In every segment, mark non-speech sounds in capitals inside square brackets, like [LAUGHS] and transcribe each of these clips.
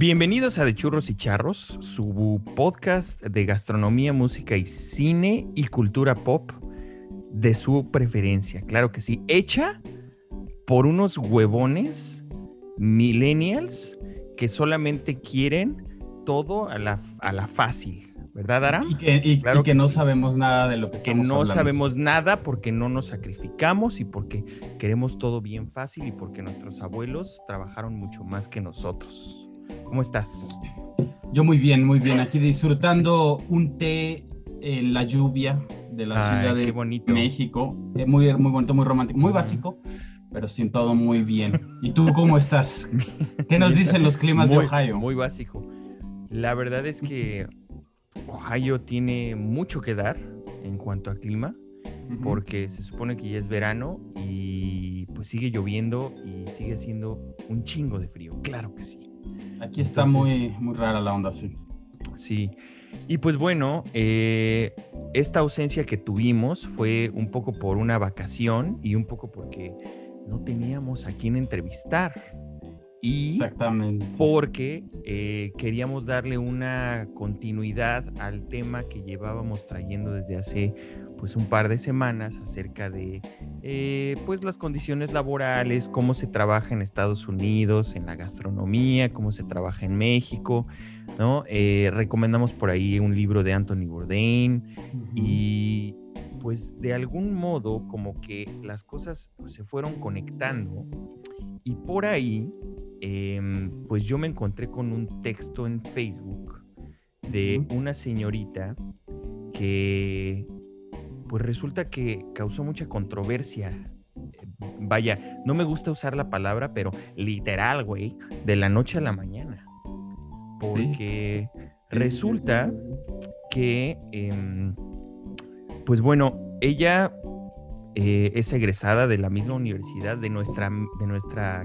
Bienvenidos a De Churros y Charros, su podcast de gastronomía, música y cine y cultura pop de su preferencia. Claro que sí, hecha por unos huevones millennials que solamente quieren todo a la, a la fácil, ¿verdad, Ara? Y que, claro que, no sabemos nada de lo que estamos Que no hablando. sabemos nada porque no nos sacrificamos y porque queremos todo bien fácil y porque nuestros abuelos trabajaron mucho más que nosotros. ¿Cómo estás? Yo muy bien, muy bien. Aquí disfrutando un té en la lluvia de la Ay, Ciudad de bonito. México. Eh, Muy, muy bonito, muy romántico, muy básico, pero sin todo muy bien. ¿Y tú cómo estás? ¿Qué nos dicen los climas muy, de Ohio? Muy básico. La verdad es que Ohio tiene mucho que dar en cuanto a clima, porque se supone que ya es verano y pues sigue lloviendo y sigue haciendo un chingo de frío. Claro que sí. Aquí está entonces- muy, muy rara la onda, sí. Sí. Y pues bueno, eh, esta ausencia que tuvimos fue un poco por una vacación y un poco porque no teníamos a quién entrevistar. Y Exactamente. porque eh, queríamos darle una continuidad al tema que llevábamos trayendo desde hace pues un par de semanas acerca de eh, pues las condiciones laborales, cómo se trabaja en Estados Unidos, en la gastronomía, cómo se trabaja en México, ¿no? Eh, recomendamos por ahí un libro de Anthony Bourdain y pues de algún modo como que las cosas se fueron conectando y por ahí em, pues yo me encontré con un texto en Facebook de una señorita que pues resulta que causó mucha controversia. Eh, Vaya, no me gusta usar la palabra, pero literal, güey, de la noche a la mañana. Porque resulta que, em, pues bueno, ella eh, es egresada de la misma universidad, de nuestra, de nuestra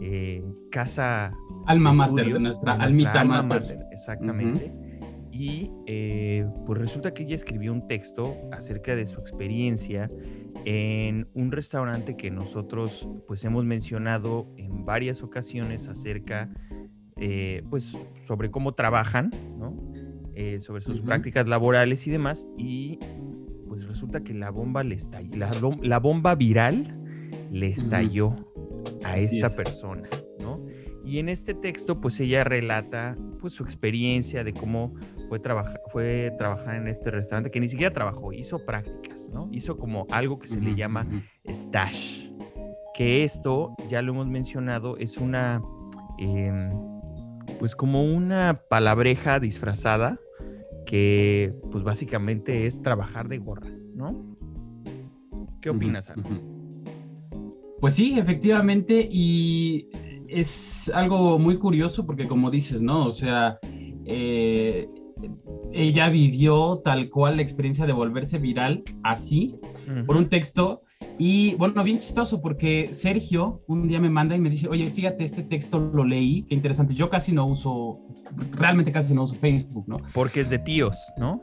eh, casa Alma de mater, de nuestra de almita alma mater. mater, exactamente. Y eh, pues resulta que ella escribió un texto acerca de su experiencia en un restaurante que nosotros pues hemos mencionado en varias ocasiones acerca eh, pues sobre cómo trabajan, ¿no? Eh, sobre sus prácticas laborales y demás. Y pues resulta que la bomba le estalló, la, bom- la bomba viral le estalló a esta es. persona, ¿no? Y en este texto, pues ella relata pues su experiencia de cómo fue, trabaja- fue trabajar en este restaurante, que ni siquiera trabajó, hizo prácticas, ¿no? Hizo como algo que se le llama stash. Que esto, ya lo hemos mencionado, es una, em, pues como una palabreja disfrazada que pues básicamente es trabajar de gorra, ¿no? ¿Qué opinas, Ana? Pues sí, efectivamente, y es algo muy curioso porque como dices, ¿no? O sea, eh, ella vivió tal cual la experiencia de volverse viral así, por un texto. Y bueno, bien chistoso porque Sergio un día me manda y me dice, oye, fíjate, este texto lo leí, qué interesante. Yo casi no uso, realmente casi no uso Facebook, ¿no? Porque es de tíos, ¿no?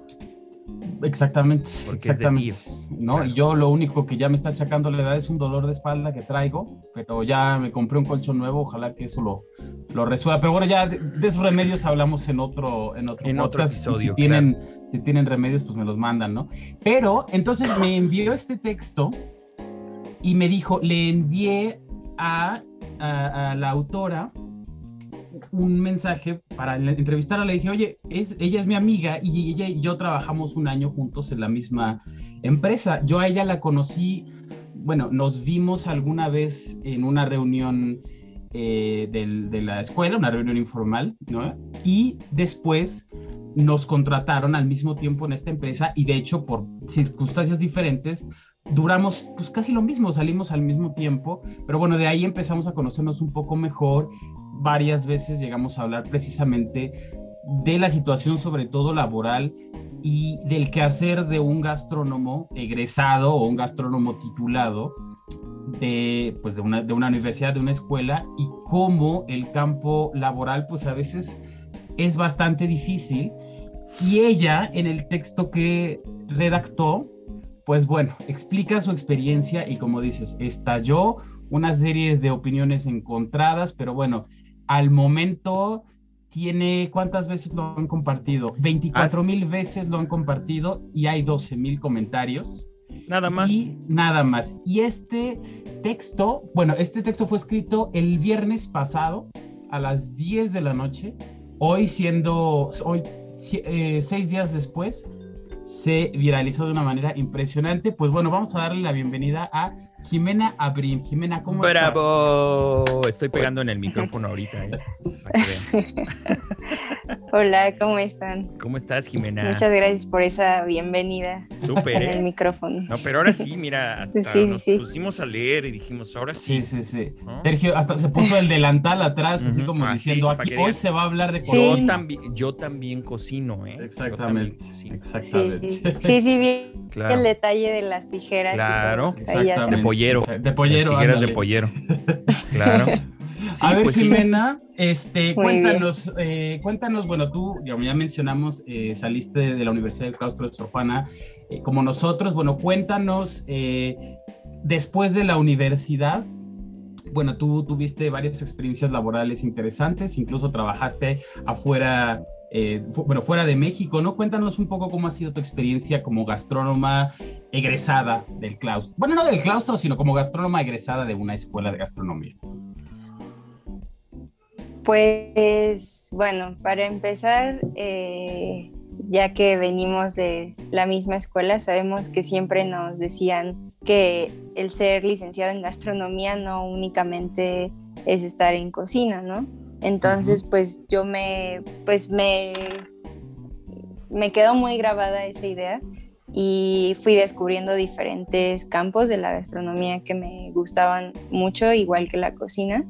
Exactamente, Porque es de exactamente. ¿no? claro. Y yo lo único que ya me está achacando la edad es un dolor de espalda que traigo, pero ya me compré un colchón nuevo, ojalá que eso lo, lo resuelva. Pero bueno, ya de, de esos remedios hablamos en otro, en otro En otro podcast, y episodio, Si tienen, si tienen remedios, pues me los mandan, ¿no? Pero entonces me [CLEARS THROAT] envió este texto y me dijo, le envié a, a- a la autora un mensaje para la- entrevistarla. Le dije, oye, es, ella es mi amiga y ella y yo trabajamos un año juntos en la misma empresa. Yo a ella la conocí, bueno, nos vimos alguna vez en una reunión eh, del- de la escuela, una reunión informal, ¿no? Y después nos contrataron al mismo tiempo en esta empresa y de hecho por circunstancias diferentes duramos pues casi lo mismo, salimos al mismo tiempo, pero bueno, de ahí empezamos a conocernos un poco mejor, varias veces llegamos a hablar precisamente de la situación sobre todo laboral y del quehacer de un gastrónomo egresado o un gastrónomo titulado de, pues de, una, de una universidad, de una escuela y cómo el campo laboral pues a veces es bastante difícil. Y ella en el texto que redactó pues bueno, explica su experiencia y como dices, estalló una serie de opiniones encontradas, pero bueno, al momento tiene, ¿cuántas veces lo han compartido? 24 mil veces lo han compartido y hay 12 mil comentarios. Nada más. Y nada más. Y este texto, bueno, este texto fue escrito el viernes pasado a las 10 de la noche. Hoy siendo, hoy, eh, seis días después, se viralizó de una manera impresionante. Pues bueno, vamos a darle la bienvenida a Jimena Abrin. Jimena, ¿cómo estás? ¡Bravo! Estoy pegando en el micrófono ahorita. ¿eh? [LAUGHS] Hola, ¿cómo están? ¿Cómo estás, Jimena? Muchas gracias por esa bienvenida. Súper. En el ¿eh? micrófono. No, pero ahora sí, mira, hasta Sí, nos sí. pusimos a leer y dijimos, ahora sí. Sí, sí, sí. ¿No? Sergio hasta se puso el delantal atrás, así como Ah, diciendo, sí, aquí que hoy se va a hablar de Sí. Yo, también, yo también cocino, ¿eh? Exactamente, cocino. exactamente. Sí, sí, sí, vi Claro. el detalle de las tijeras. y Claro. todo. Ahí De pollero. De pollero. Las tijeras de ándale. pollero. [LAUGHS] Claro. Sí, a ver, pues sí. Jimena, este, Muy cuéntanos, eh, cuéntanos, bueno, tú, ya ya mencionamos, eh, saliste de la Universidad del Claustro de Sor Juana, eh, como nosotros, bueno, cuéntanos, eh, después de la universidad, bueno, tú tuviste varias experiencias laborales interesantes, incluso trabajaste afuera, eh, bueno, fuera de México, ¿no? Cuéntanos un poco cómo ha sido tu experiencia como gastrónoma egresada del claustro. Bueno, no del claustro, sino como gastrónoma egresada de una escuela de gastronomía. Pues bueno, para empezar, eh, ya que venimos de la misma escuela, sabemos que siempre nos decían que el ser licenciado en gastronomía no únicamente es estar en cocina, ¿no? Entonces, pues yo me, pues me, me quedó muy grabada esa idea y fui descubriendo diferentes campos de la gastronomía que me gustaban mucho, igual que la cocina.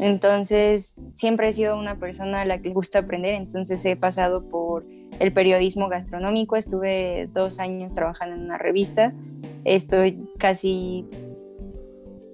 Entonces, siempre he sido una persona a la que le gusta aprender, entonces he pasado por el periodismo gastronómico, estuve dos años trabajando en una revista, estoy casi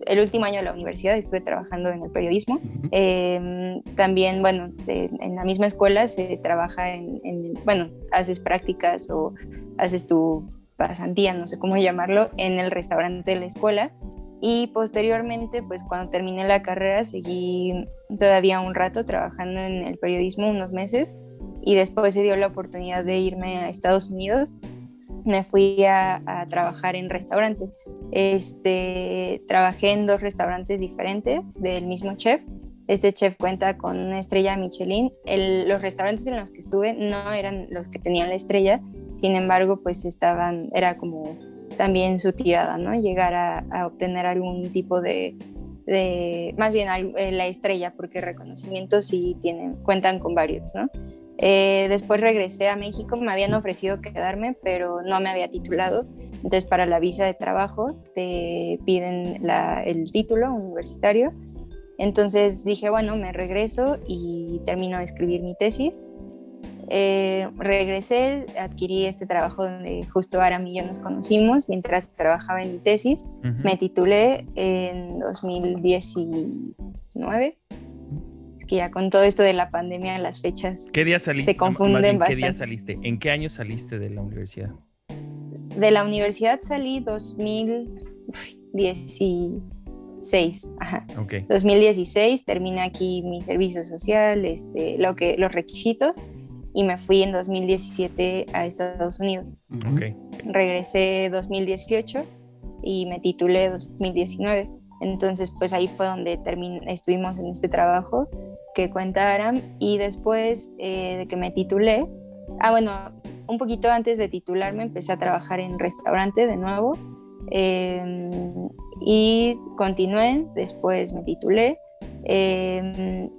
el último año de la universidad estuve trabajando en el periodismo. Eh, también, bueno, en la misma escuela se trabaja en, en- bueno, haces prácticas o haces tu pasantía, no sé cómo llamarlo, en el restaurante de la escuela. Y posteriormente, pues cuando terminé la carrera, seguí todavía un rato trabajando en el periodismo, unos meses, y después se dio la oportunidad de irme a Estados Unidos. Me fui a, trabajar en restaurantes. Este, trabajé en dos restaurantes diferentes del mismo chef. Este chef cuenta con una estrella Michelin. El- los restaurantes en los que estuve no eran los que tenían la estrella, sin embargo, pues estaban, era como también su tirada, ¿no? Llegar a, obtener algún tipo de, de más bien eh, la estrella, porque reconocimientos sí tienen, cuentan con varios, ¿no? Eh, después regresé a México, me habían ofrecido quedarme, pero no me había titulado. Entonces, para la visa de trabajo te piden la- el título universitario. Entonces dije, bueno, me regreso y termino de escribir mi tesis. Eh, regresé, adquirí este trabajo donde justo Aram y yo nos conocimos mientras trabajaba en mi tesis. Me titulé en 2019. Que ya con todo esto de la pandemia, las fechas ¿Qué día saliste? se confunden Más bien, ¿Qué día bastante. saliste? ¿En qué año saliste de la universidad? de la universidad salí 2016. Ajá. Ok. 2016 terminé aquí mi servicio social, este, lo que, los requisitos, y me fui en 2017 a Estados Unidos. Ujú. Ok. Regresé 2018 y me titulé 2019. Entonces, pues ahí fue donde estuvimos en este trabajo que cuenta Aram. Y después eh, de que me titulé, ah, bueno, un poquito antes de titularme empecé a trabajar en restaurante de nuevo. eh, y continué, después me titulé. eh,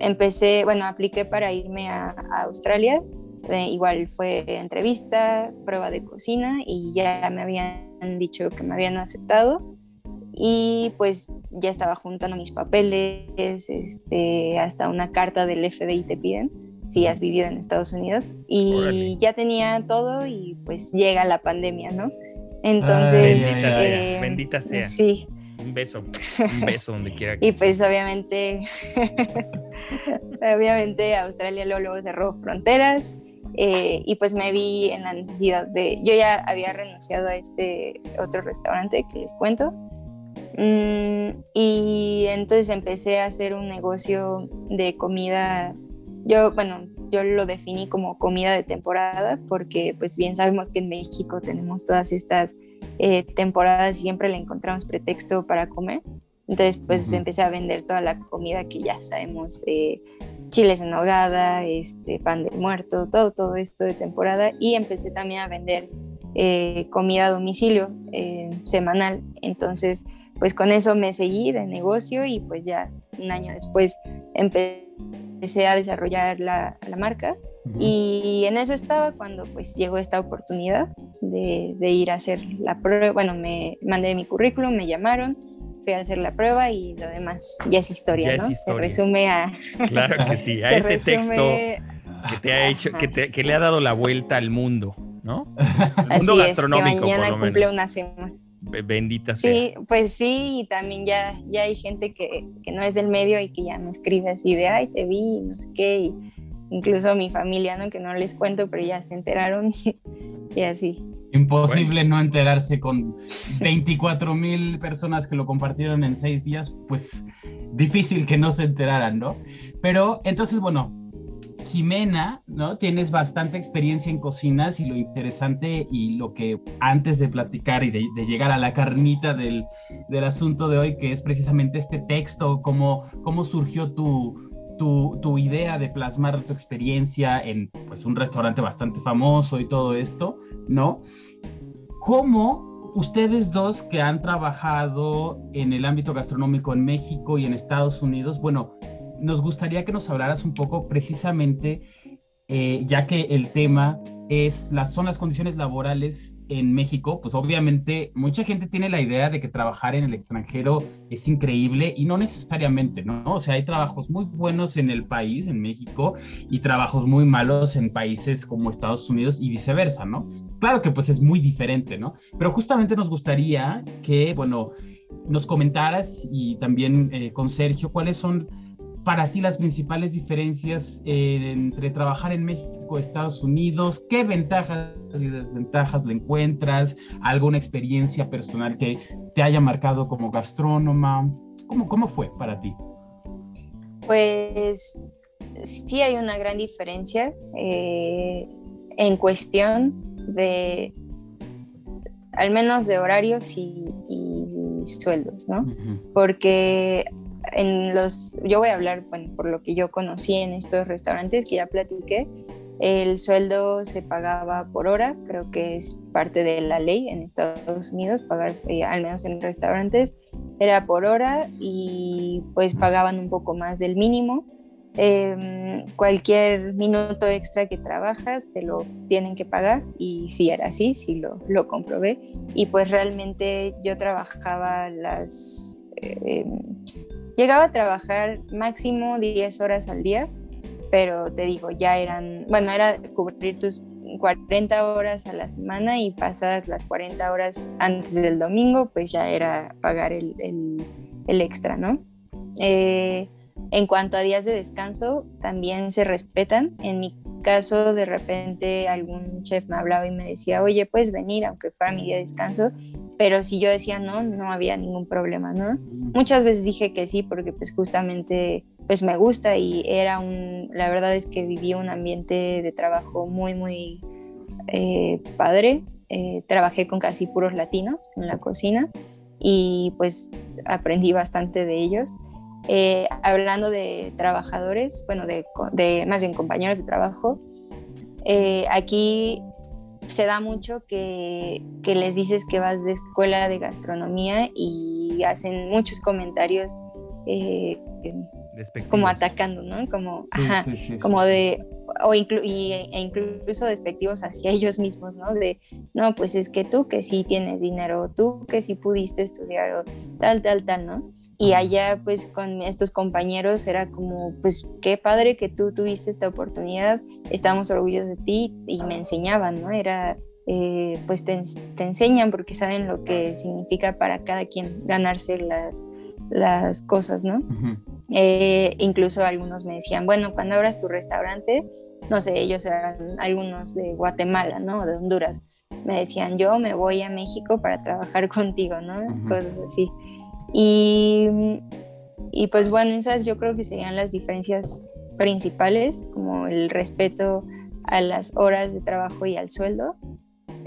empecé, bueno, apliqué para irme a, a Australia. Eh, igual fue entrevista, prueba de cocina y ya me habían dicho que me habían aceptado. Y pues ya estaba juntando mis papeles, este, hasta una carta del FBI te piden si has vivido en Estados Unidos. Y ya tenía todo y pues llega la pandemia, ¿no? Entonces... Ay, Bendita ay, sea, eh, bendita sea. Sí, Un beso. Un [LAUGHS] beso donde quiera que y pues obviamente, [LAUGHS] obviamente Australia luego, luego cerró fronteras eh, y pues me vi en la necesidad de, yo ya había renunciado a este otro restaurante que les cuento y entonces empecé a hacer un negocio de comida yo, bueno, yo lo definí como comida de temporada porque pues bien sabemos que en México tenemos todas estas eh, temporadas y siempre le encontramos pretexto para comer. Entonces pues empecé a vender toda la comida que ya sabemos, eh, chiles en nogada, este, pan de muerto, todo, todo esto de temporada y empecé también a vender eh, comida a domicilio semanal. Entonces pues con eso me seguí de negocio y pues ya un año después empecé a desarrollar la, marca y en eso estaba cuando pues llegó esta oportunidad de, ir a hacer la prueba, bueno, me mandé mi currículum, me llamaron, fui a hacer la prueba y lo demás ya es historia, ¿no? Se resume a... Claro que sí, a [LAUGHS] ese texto que te ha hecho, que, le ha dado la vuelta al mundo, ¿no? El [LAUGHS] mundo gastronómico, mañana por lo cumple una semana. Bendita sea. Sí, pues sí, y también ya, ya hay gente que, que, no es del medio y que ya me escribe así de, ay, te vi, no sé qué, y incluso mi familia, ¿no? Que no les cuento, pero ya se enteraron [LAUGHS] y, así. Imposible no enterarse con 24 mil personas que lo compartieron en seis días, pues difícil que no se enteraran, ¿no? Pero entonces, bueno, Jimena, ¿no? Tienes bastante experiencia en cocinas y lo interesante y lo que antes de platicar y de, llegar a la carnita del, asunto de hoy, que es precisamente este texto, cómo, cómo surgió tu, tu, idea de plasmar tu experiencia en pues, un restaurante bastante famoso y todo esto, ¿no? ¿Cómo ustedes dos que han trabajado en el ámbito gastronómico en México y en Estados Unidos, bueno, nos gustaría que nos hablaras un poco precisamente, eh, ya que el tema es las, son las condiciones laborales en México, pues obviamente mucha gente tiene la idea de que trabajar en el extranjero es increíble y no necesariamente, ¿no? O sea, hay trabajos muy buenos en el país, en México, y trabajos muy malos en países como Estados Unidos y viceversa, ¿no? Claro que pues es muy diferente, ¿no? Pero justamente nos gustaría que, bueno, nos comentaras y también eh, con Sergio, cuáles son para ti las principales diferencias eh, entre trabajar en México y Estados Unidos? ¿Qué ventajas y desventajas le encuentras? ¿Alguna experiencia personal que te haya marcado como gastrónoma? ¿Cómo, cómo fue para ti? Pues sí hay una gran diferencia eh, en cuestión de, al menos de horarios y, sueldos, ¿no? Porque en los, yo voy a hablar, bueno, por lo que yo conocí en estos restaurantes que ya platiqué, el sueldo se pagaba por hora, creo que es parte de la ley en Estados Unidos, pagar, eh, al menos en restaurantes, era por hora y pues pagaban un poco más del mínimo. Em, cualquier minuto extra que trabajas te lo tienen que pagar y si era así, sí lo, lo comprobé. Y pues realmente yo trabajaba las... Eh, Llegaba a trabajar máximo 10 horas al día, pero te digo, ya eran, bueno, era cubrir tus 40 horas a la semana y pasadas las 40 horas antes del domingo, pues ya era pagar el, el, extra, ¿no? Eh, en cuanto a días de descanso, también se respetan. En mi caso, de repente algún chef me hablaba y me decía, oye, puedes venir, aunque fuera mi día de descanso, pero si yo decía no, no había ningún problema, ¿no? Muchas veces dije que sí porque pues justamente pues me gusta y era un, la verdad es que viví un ambiente de trabajo muy, muy eh, padre. Eh, trabajé con casi puros latinos en la cocina y pues aprendí bastante de ellos. Eh, hablando de trabajadores, bueno, de, de, más bien compañeros de trabajo, aquí se da mucho que, les dices que vas de escuela de gastronomía y hacen muchos comentarios eh, como atacando, ¿no? Como, como de, o e incluso despectivos hacia [LAUGHS] ellos mismos, ¿no? De, no, pues es que tú que sí tienes dinero, tú que sí pudiste estudiar, o tal, tal, tal, ¿no? Y allá pues con estos compañeros era como, pues qué padre que tú tuviste esta oportunidad, estamos orgullosos de ti y me enseñaban, ¿no? Era, eh, pues te, enseñan porque saben lo que significa para cada quien ganarse las, las cosas, ¿no? Eh, incluso algunos me decían, bueno, cuando abras tu restaurante, no sé, ellos eran algunos de Guatemala, ¿no? De Honduras. Me decían, yo me voy a México para trabajar [LAUGHS] contigo, ¿no? Cosas así. Y, y pues bueno, esas yo creo que serían las diferencias principales, como el respeto a las horas de trabajo y al sueldo.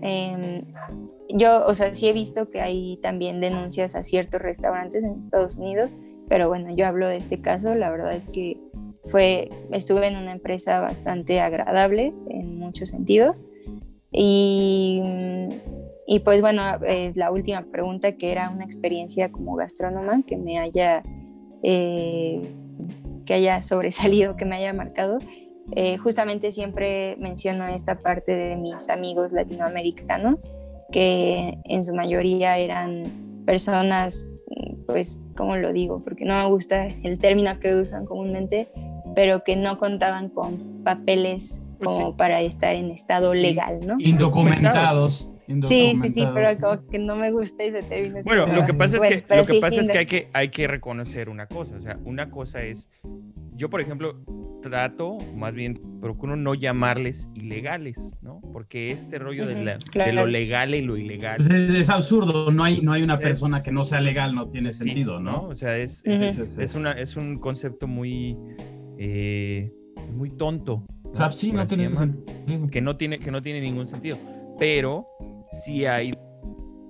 Em, yo, o sea, sí he visto que hay también denuncias a ciertos restaurantes en Estados Unidos, pero bueno, yo hablo de este caso, la verdad es que fue, estuve en una empresa bastante agradable en muchos sentidos. Y, y pues bueno, eh, la última pregunta que era una experiencia como gastrónoma que me haya, eh, que haya [LAUGHS] sobresalido, que me haya marcado. Eh, justamente siempre menciono esta parte de mis amigos latinoamericanos, que en su mayoría eran personas, pues, ¿cómo lo digo? Porque no me gusta el término que usan comúnmente, pero que no contaban con papeles pues como para estar en estado legal, ¿no? Indocumentados. Sí, sí, sí, pero como que no me gusta ese término. Bueno, lo que pasa es que, lo que, pasa es que hay que hay que reconocer una cosa, o sea, una cosa es, yo por ejemplo trato, más bien procuro no llamarles ilegales, ¿no? Porque este rollo de, lo legal y lo ilegal. Pues es, absurdo, no hay, no hay una persona que no sea legal, no tiene sentido, ¿no? O sea, es, es, una, es un concepto muy, eh, muy tonto. Que no tiene, que no tiene ningún sentido. Pero sí hay,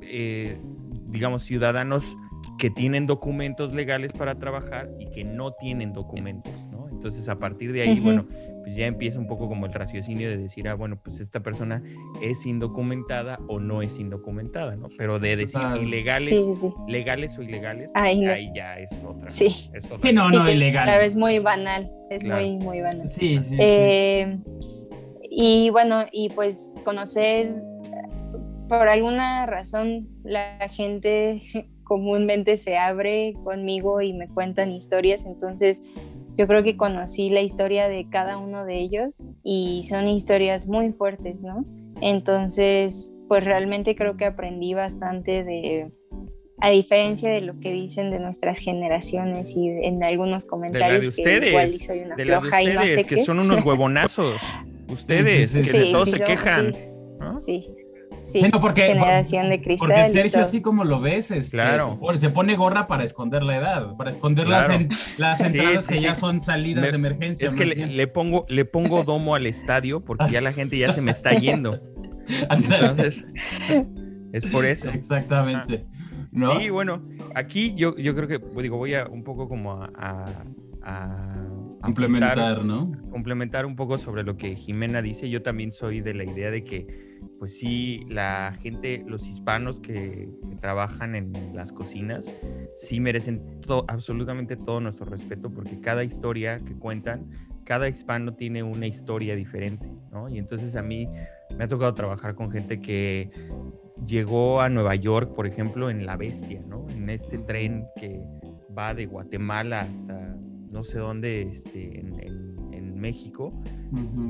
eh, digamos, ciudadanos que tienen documentos legales para trabajar y que no tienen documentos, ¿no? Entonces, a partir de ahí, bueno, pues ya empieza un poco como el raciocinio de decir, ah, bueno, pues esta persona es indocumentada o no es indocumentada, ¿no? Pero de decir ilegales, legales o ilegales, ahí ya es otra. Sí. Es otra sí, no, no, ilegal. Claro, es muy banal, es muy, muy banal. Sí, sí. Eh, y bueno, y pues conocer, por alguna razón, la gente [LAUGHS] comúnmente se abre conmigo y me cuentan historias, entonces yo creo que conocí la historia de cada uno de ellos y son historias muy fuertes, ¿no? Entonces, pues realmente creo que aprendí bastante de, a diferencia de lo que dicen de nuestras generaciones y en algunos comentarios de ustedes, que igual soy una de floja y no sé que son unos huevonazos. [LAUGHS] ustedes, que de todos se quejan. Sí. Sí, porque, generación de cristal. Porque Sergio, así como lo ves, es, claro. se pone gorra para esconder la edad, para esconder las, las, entradas que ya son salidas de emergencia. Es que le, pongo, le pongo domo al estadio porque ya la gente ya se me está yendo. [LAUGHS] Entonces, es por eso. Exactamente. ¿No? Sí, bueno, aquí yo, yo creo que, digo, voy a un poco como a, a complementar, ¿no? Complementar un poco sobre lo que Jimena dice. Yo también soy de la idea de que pues sí, la gente, los hispanos que, trabajan en las cocinas, sí merecen absolutamente todo nuestro respeto porque cada historia que cuentan, cada hispano tiene una historia diferente, ¿no? Y entonces a mí me ha tocado trabajar con gente que llegó a Nueva York, por ejemplo, en La Bestia, ¿no? En este tren que va de Guatemala hasta no sé dónde, este, en México mm,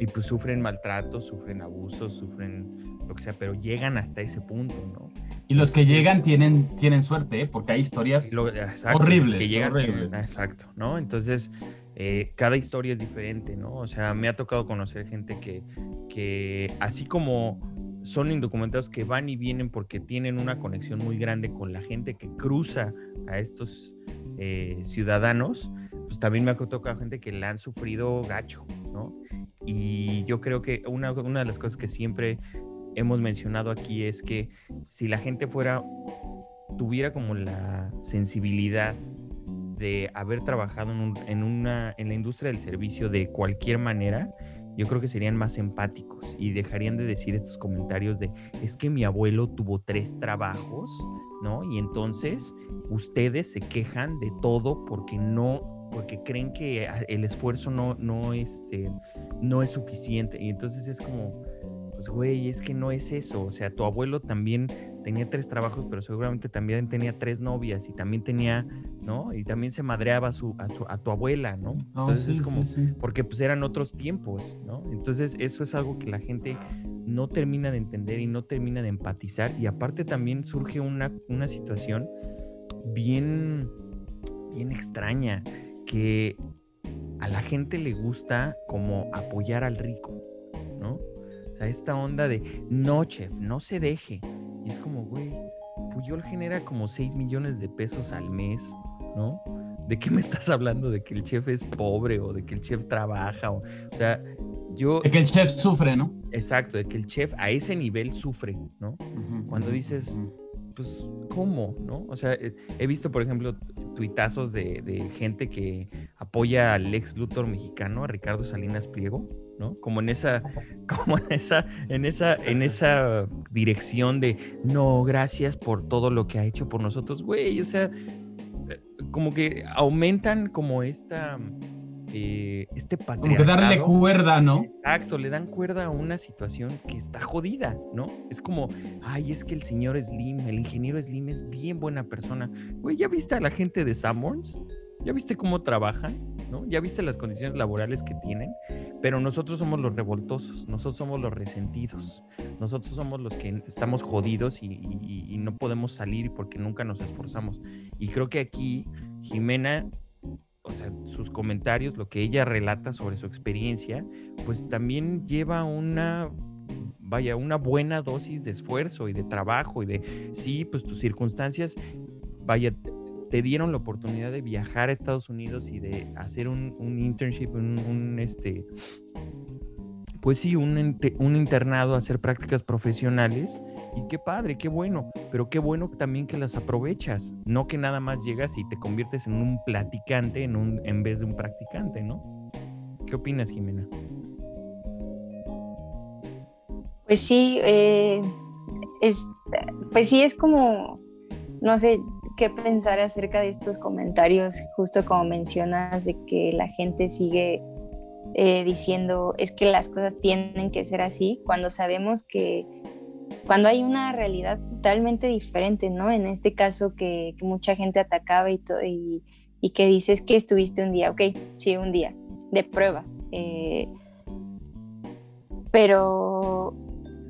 y, pues sufren maltratos, sufren abusos, sufren lo que sea, pero llegan hasta ese punto, ¿no? Y los que llegan tienen, tienen suerte, ¿eh? porque hay historias horribles. Que llegan, exacto, ¿no? Entonces, eh, cada historia es diferente, ¿no? O sea, me ha tocado conocer gente que, que así como son indocumentados que van y vienen porque tienen una conexión muy grande con la gente que cruza a estos eh, ciudadanos, pues también me ha tocado gente que la han sufrido gacho, ¿no? Y yo creo que una, de las cosas que siempre hemos mencionado aquí es que si la gente fuera, tuviera como la sensibilidad de haber trabajado en, una, en la industria del servicio de cualquier manera, yo creo que serían más empáticos y dejarían de decir estos comentarios de, es que mi abuelo tuvo tres trabajos, ¿no? Y entonces ustedes se quejan de todo porque no porque creen que el esfuerzo no, no, este, no es suficiente. Y entonces es como, pues güey, es que no es eso. O sea, tu abuelo también tenía tres trabajos, pero seguramente también tenía tres novias y también tenía, ¿no? Y también se madreaba a, su, a, tu abuela, ¿no? Entonces es como, porque pues eran otros tiempos, ¿no? Entonces eso es algo que la gente no termina de entender y no termina de empatizar. Y aparte también surge una, una situación bien, bien extraña que a la gente le gusta como apoyar al rico, ¿no? O sea, esta onda de, no, chef, no se deje. Y es como, güey, Puyol genera como 6 millones de pesos al mes, ¿no? ¿de qué me estás hablando? ¿De que el chef es pobre o de que el chef trabaja? O, o sea, yo... De que el chef sufre, ¿no? Exacto, de que el chef a ese nivel sufre, ¿no? Cuando dices, pues, ¿cómo? ¿No? O sea, eh, he visto, por ejemplo, tuitazos de, de gente que apoya al ex Luthor mexicano, a Ricardo Salinas Pliego, ¿no? Como en esa, [LAUGHS] como en esa, en esa, en esa dirección de no, gracias por todo lo que ha hecho por nosotros, güey. O sea, eh, como que aumentan como esta eh, este patriarcado. Como que darle cuerda, ¿no? Exacto, le dan cuerda a una situación que está jodida, ¿no? Es como, ay, es que el señor Slim, el ingeniero Slim es bien buena persona. Güey, ¿ya viste a la gente de Sanborns? ¿Ya viste cómo trabajan? ¿no? Ya viste las condiciones laborales que tienen, pero nosotros somos los revoltosos, nosotros somos los resentidos, nosotros somos los que estamos jodidos y, no podemos salir porque nunca nos esforzamos. Y creo que aquí Jimena o sea, sus comentarios, lo que ella relata sobre su experiencia, pues también lleva una, vaya, una buena dosis de esfuerzo y de trabajo y de, sí, pues tus circunstancias, vaya, te dieron la oportunidad de viajar a Estados Unidos y de hacer un, un internship, un, este, pues sí, un, un internado, hacer prácticas profesionales. Y qué padre, qué bueno, pero qué bueno también que las aprovechas, no que nada más llegas y te conviertes en un platicante en, un, en vez de un practicante, ¿no? ¿Qué opinas, Jimena? Pues sí, eh, es, pues sí, es como, no sé qué pensar acerca de estos comentarios, justo como mencionas, de que la gente sigue eh, diciendo es que las cosas tienen que ser así, cuando sabemos que cuando hay una realidad totalmente diferente, ¿no? En este caso que, mucha gente atacaba y, y, y, que dices que estuviste un día, ok, sí, un día, de prueba. Eh, pero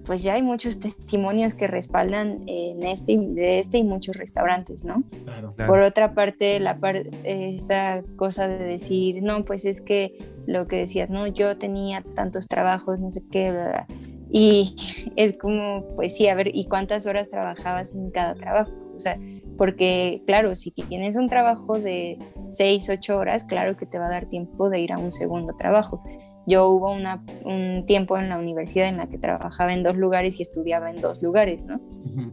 pues ya hay muchos testimonios que respaldan en este, de este y muchos restaurantes, ¿no? Por otra parte, la esta cosa de decir, no, pues es que lo que decías, no, yo tenía tantos trabajos, no sé qué, y [LAUGHS] es como, pues sí, a ver, ¿y cuántas horas trabajabas en cada trabajo? O sea, porque claro, si tienes un trabajo de seis, ocho horas, claro que te va a dar tiempo de ir a un segundo trabajo yo hubo un tiempo en la universidad en la que trabajaba en dos lugares y estudiaba en dos lugares, ¿no?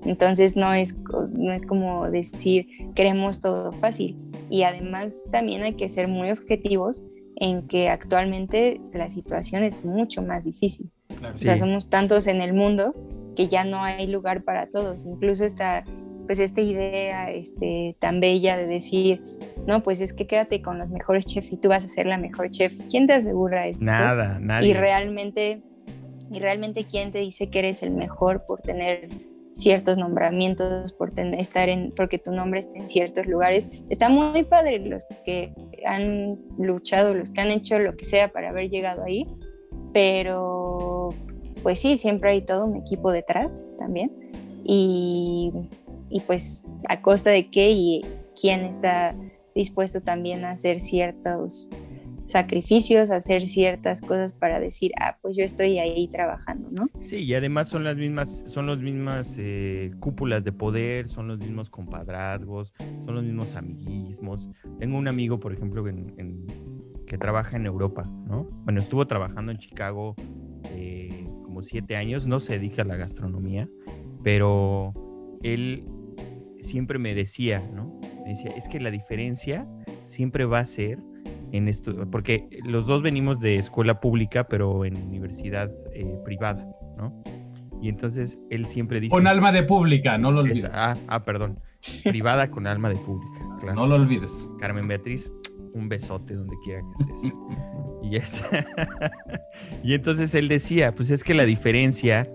Entonces no es, no es como decir queremos todo fácil. Y además también hay que ser muy objetivos en que actualmente la situación es mucho más difícil. o sea, somos tantos en el mundo que ya no hay lugar para todos. Incluso esta, pues esta idea este, tan bella de decir, no, pues es que quédate con los mejores chefs y tú vas a ser la mejor chef. ¿Quién te asegura eso? Nada, nadie. Y realmente, y realmente quién te dice que eres el mejor por tener ciertos nombramientos, por tener, estar en, porque tu nombre está en ciertos lugares. Está muy padre los que han luchado, los que han hecho lo que sea para haber llegado ahí, pero pues sí, siempre hay todo un equipo detrás también. Y, y pues a costa de qué y quién está dispuesto también a hacer ciertos sacrificios, hacer ciertas cosas para decir, ah, pues yo estoy ahí trabajando, ¿no? Sí, y además son las mismas, son las mismas eh, cúpulas de poder, son los mismos compadrazgos, son los mismos amiguismos. Tengo un amigo, por ejemplo, que trabaja en Europa, ¿no? Bueno, estuvo trabajando en Chicago eh, como siete años, no se dedica a la gastronomía, pero él siempre me decía, ¿no? Me decía, es que la diferencia siempre va a ser en esto, porque los dos venimos de escuela pública, pero en universidad eh, privada, ¿no? Y entonces él siempre dice... Con alma de pública, no lo olvides. ah, ah, perdón. [LAUGHS] Privada con alma de pública, claro. No lo olvides. Carmen Beatriz, un besote donde quiera que estés. [LAUGHS] y, es... [LAUGHS] y entonces él decía, pues es que la diferencia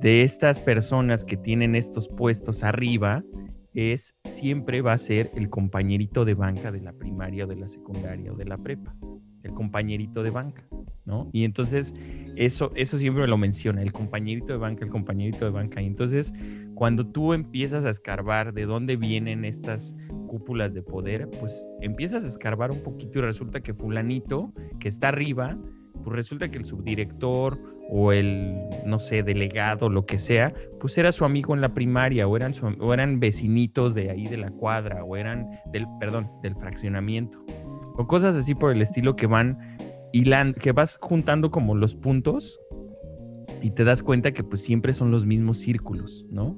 de estas personas que tienen estos puestos arriba es siempre va a ser el compañerito de banca de la primaria o de la secundaria o de la prepa, el compañerito de banca, ¿no? Y entonces eso, eso siempre lo menciona, el compañerito de banca, el compañerito de banca. Y entonces cuando tú empiezas a escarbar de dónde vienen estas cúpulas de poder, pues empiezas a escarbar un poquito y resulta que fulanito que está arriba, pues resulta que el subdirector o el, no sé, delegado, lo que sea, pues era su amigo en la primaria o eran, eran vecinitos de ahí de la cuadra o eran del, perdón, del fraccionamiento o cosas así por el estilo que van hilando, que vas juntando como los puntos y te das cuenta que pues siempre son los mismos círculos, ¿no?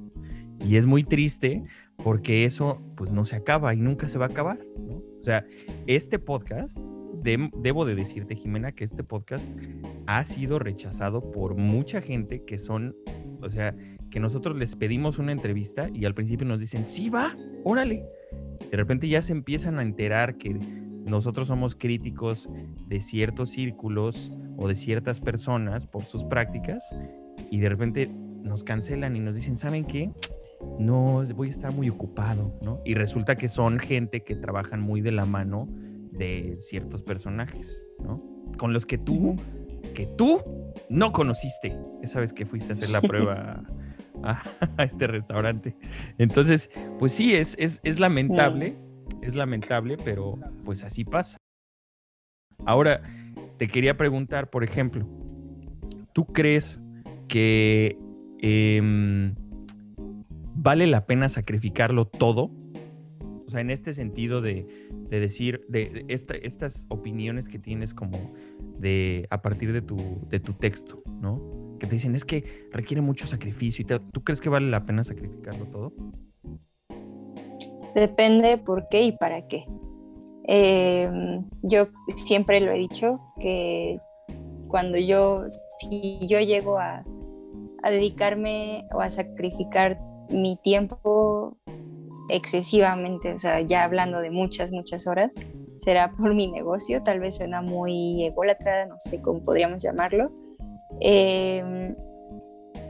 Y es muy triste porque eso pues no se acaba y nunca se va a acabar, ¿no? O sea, este podcast, debo de decirte Jimena que este podcast ha sido rechazado por mucha gente que son, o sea, que nosotros les pedimos una entrevista y al principio nos dicen, sí va, órale. De repente ya se empiezan a enterar que nosotros somos críticos de ciertos círculos o de ciertas personas por sus prácticas y de repente nos cancelan y nos dicen, ¿saben qué? No, voy a estar muy ocupado, ¿no? Y resulta que son gente que trabajan muy de la mano de ciertos personajes, ¿no? Con los que tú, que tú no conociste esa vez que fuiste a hacer la prueba a, [LAUGHS] este restaurante. Entonces, pues sí, es, es, es lamentable, es lamentable, pero pues así pasa. Ahora, te quería preguntar, por ejemplo, ¿tú crees que em, vale la pena sacrificarlo todo? O sea, en este sentido de, decir, de, estas opiniones que tienes como de a partir de tu, de tu texto, ¿no? Que te dicen, es que requiere mucho sacrificio. Y ¿Tú crees que vale la pena sacrificarlo todo? Depende por qué y para qué. Em, yo siempre lo he dicho que cuando yo, si yo llego a, dedicarme o a sacrificar mi tiempo excesivamente, o sea, ya hablando de muchas, muchas horas, será por mi negocio, tal vez suena muy ególatra, no sé cómo podríamos llamarlo. Em,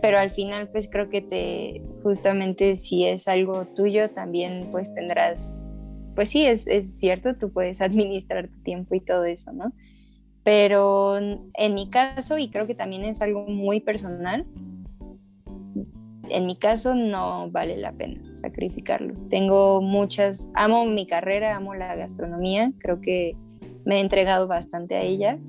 pero al final pues creo que te justamente si es algo tuyo también pues tendrás pues sí, es, cierto, tú puedes [LAUGHS] administrar tu tiempo y todo eso, ¿no? Pero en mi caso, y creo que también es algo muy personal, en mi caso no vale la pena sacrificarlo. Tengo muchas, amo mi carrera, amo la gastronomía, creo que me he entregado bastante a ella,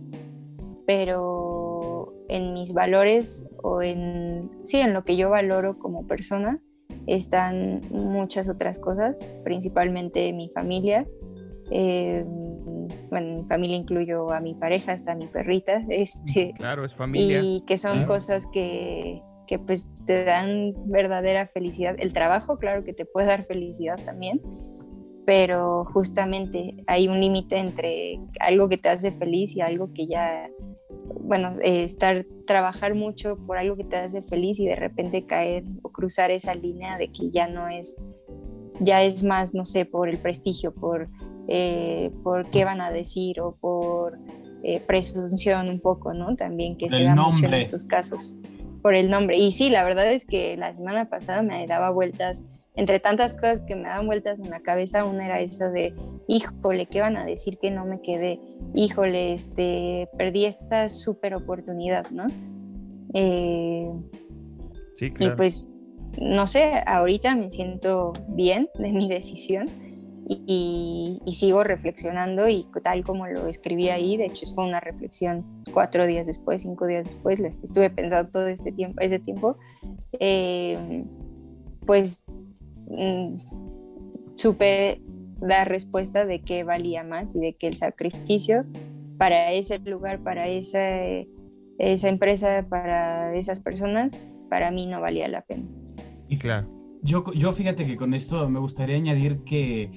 pero en mis valores o en, sí, en lo que yo valoro como persona, están muchas otras cosas, principalmente mi familia. Eh, bueno, en mi familia incluyo a mi pareja, hasta mi perrita. [LAUGHS] Este, claro, es familia. Y que son cosas que, que pues te dan verdadera felicidad. El trabajo, claro que te puede dar felicidad también, pero justamente hay un límite entre algo que te hace feliz y algo que ya bueno, eh, estar, trabajar mucho por algo que te hace feliz y de repente caer o cruzar esa línea de que ya no es, ya es más, no sé, por el prestigio, por, eh, por qué van a decir o por eh, presunción un poco, ¿no? También que se da mucho en estos casos, por el nombre. Y sí, la verdad es que la semana pasada me daba vueltas entre tantas cosas que me daban vueltas en la cabeza, una era eso de, híjole, ¿qué van a decir que no me quedé? Híjole, este, perdí esta súper oportunidad, ¿no? Eh, sí, claro. Y pues, no sé, ahorita me siento bien de mi decisión y, sigo reflexionando y tal como lo escribí ahí, de hecho fue una reflexión cuatro días después, cinco días después, estuve pensando todo este tiempo, ese tiempo, eh, pues Mm, supe dar respuesta de qué valía más y de que el sacrificio para ese lugar, para esa, esa empresa, para esas personas, para mí no valía la pena. Y claro. Yo, yo fíjate que con esto me gustaría añadir que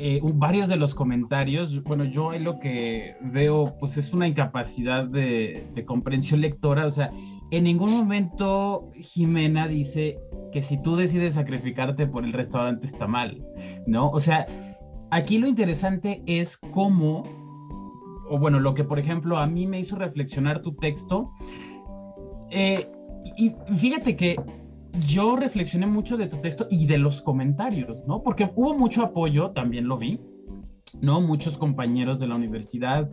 eh, varios de los comentarios, bueno, yo lo que veo pues es una incapacidad de, de comprensión lectora, o sea, en ningún momento Jimena dice que si tú decides sacrificarte por el restaurante está mal, ¿no? O sea, aquí lo interesante es cómo, o bueno, lo que por ejemplo a mí me hizo reflexionar tu texto, eh, y fíjate que yo reflexioné mucho de tu texto y de los comentarios, ¿no? Porque hubo mucho apoyo, también lo vi, ¿no? Muchos compañeros de la universidad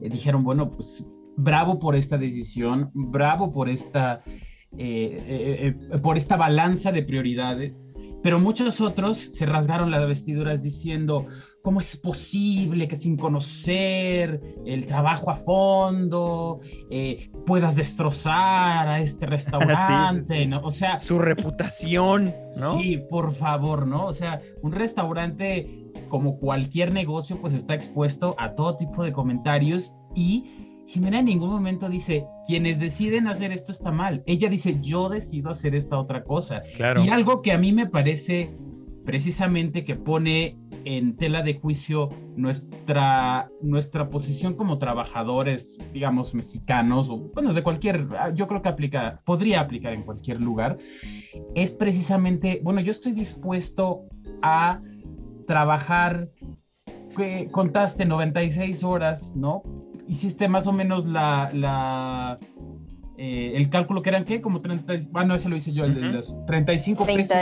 eh, dijeron, bueno, pues bravo por esta decisión, bravo por esta eh, eh, por esta balanza de prioridades, pero muchos otros se rasgaron las vestiduras diciendo, ¿cómo es posible que sin conocer el trabajo a fondo eh, puedas destrozar a este [LAUGHS] restaurante? ¿no? O sea, su reputación, ¿no? Sí, por favor, ¿no? O sea, un restaurante como cualquier negocio, pues está expuesto a todo tipo de comentarios y Jimena en ningún momento dice, quienes deciden hacer esto está mal. Ella dice, yo decido hacer esta otra cosa. Claro. Y algo que a mí me parece precisamente que pone en tela de juicio nuestra, nuestra posición como trabajadores, digamos, mexicanos, o bueno, de cualquier, yo creo que aplica, podría aplicar en cualquier lugar, es precisamente, bueno, yo estoy dispuesto a trabajar, contaste 96 horas, ¿no? hiciste más o menos la eh, el cálculo que eran qué, como 30, bueno, ese lo hice yo, el de los 35 pesos.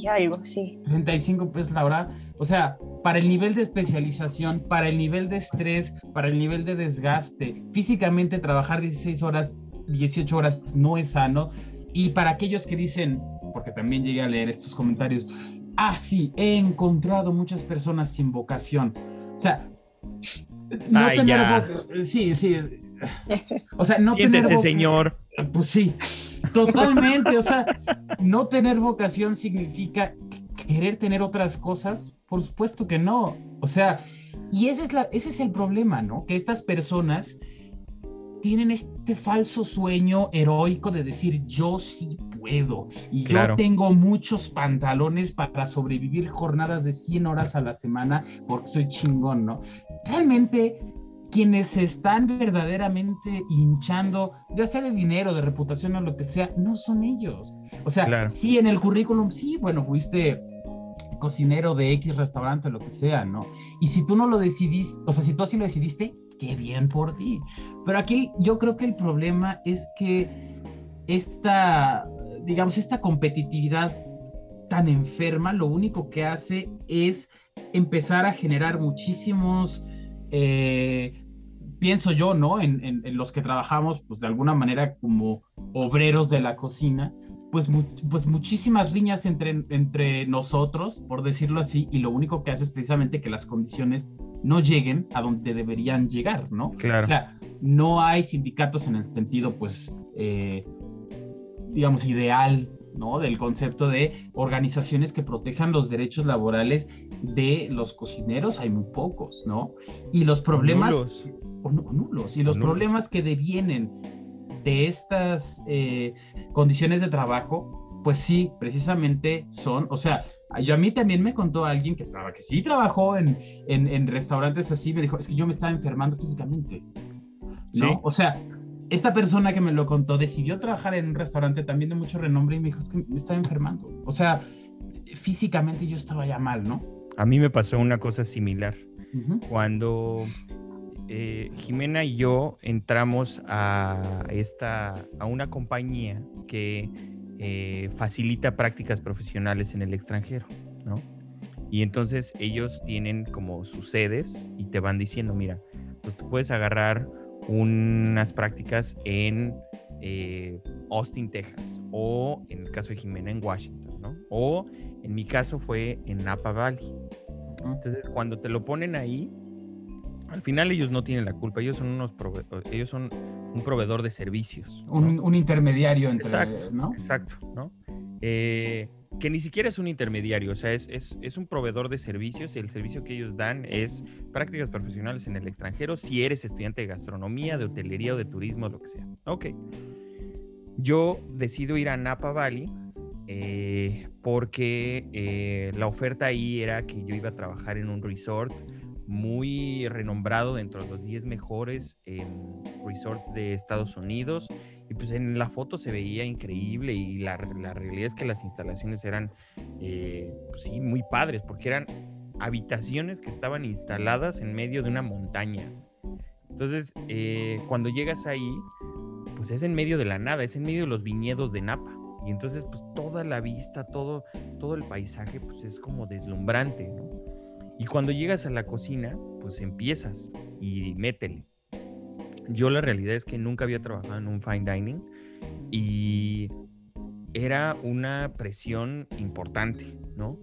y algo, sí. 35 pesos la hora. O sea, para el nivel de especialización, para el nivel de estrés, para el nivel de desgaste, físicamente trabajar 16 horas, 18 horas no es sano. Y para aquellos que dicen, porque también llegué a leer estos comentarios, ah, sí, he encontrado muchas personas sin vocación. O sea, no tener Sí, sí. O sea, no Siéntese, señor. Pues sí, totalmente. O sea, no tener vocación significa querer tener otras cosas. Por supuesto que no. O sea, y ese es, la, ese es el problema, ¿no? Que estas personas tienen este falso sueño heroico de decir yo sí puedo y yo tengo muchos pantalones para sobrevivir jornadas de 100 horas a la semana porque soy chingón, ¿no? Realmente quienes están verdaderamente hinchando, de hacer de dinero, de reputación o lo que sea, no son ellos. O sea, sí en el currículum, sí, bueno, fuiste cocinero de X restaurante o lo que sea, ¿no? Y si tú no lo decidiste, o sea, si tú así lo decidiste, qué bien por ti. Pero aquí yo creo que el problema es que esta, digamos, esta competitividad tan enferma, lo único que hace es empezar a generar muchísimos, eh, pienso yo, ¿no? En, los que trabajamos, pues de alguna manera como obreros de la cocina, pues, pues muchísimas riñas entre, entre nosotros, por decirlo así, y lo único que hace es precisamente que las condiciones no lleguen a donde deberían llegar, ¿no? Claro. O sea, no hay sindicatos en el sentido, pues, eh, digamos, ideal, ¿no? Del concepto de organizaciones que protejan los derechos laborales de los cocineros, hay muy pocos, ¿no? Y los problemas... nulos. O, nulos. Y los problemas que devienen de estas eh, condiciones de trabajo, pues sí, precisamente son, o sea, yo a mí también me contó alguien que, que sí trabajó en, en, restaurantes así, me dijo, es que yo me estaba enfermando físicamente. ¿No? O sea, esta persona que me lo contó decidió trabajar en un restaurante también de mucho renombre y me dijo, es que me estaba enfermando. O sea, físicamente yo estaba ya mal, ¿no? A mí me pasó una cosa similar. Cuando eh, Jimena y yo entramos a, esta, a una compañía que eh, facilita prácticas profesionales en el extranjero, ¿no? Y entonces ellos tienen como sus sedes y te van diciendo, mira, pues tú puedes agarrar unas prácticas en eh, Austin, Texas, o en el caso de Jimena en Washington, ¿no? O en mi caso fue en Napa Valley. Entonces, cuando te lo ponen ahí, al final ellos no tienen la culpa, ellos son unos ellos son un proveedor de servicios. Un, intermediario entre, exacto, ¿no? Exacto, ¿no? Eh, que ni siquiera es un intermediario, o sea, es, es, es, un proveedor de servicios y el servicio que ellos dan es prácticas profesionales en el extranjero si eres estudiante de gastronomía, de hotelería o de turismo, lo que sea. Ok. Yo decido ir a Napa Valley eh, porque eh, la oferta ahí era que yo iba a trabajar en un resort muy renombrado dentro de los 10 mejores em, resorts de Estados Unidos. Y pues en la foto se veía increíble y la, la realidad es que las instalaciones eran, eh, pues sí, muy padres, porque eran habitaciones que estaban instaladas en medio de una montaña. Entonces, eh, cuando llegas ahí, pues es en medio de la nada, es en medio de los viñedos de Napa. Y entonces, pues toda la vista, todo, todo el paisaje, pues es como deslumbrante, ¿no? Y cuando llegas a la cocina, pues empiezas y métele. Yo la realidad es que nunca había trabajado en un fine dining y era una presión importante, ¿no?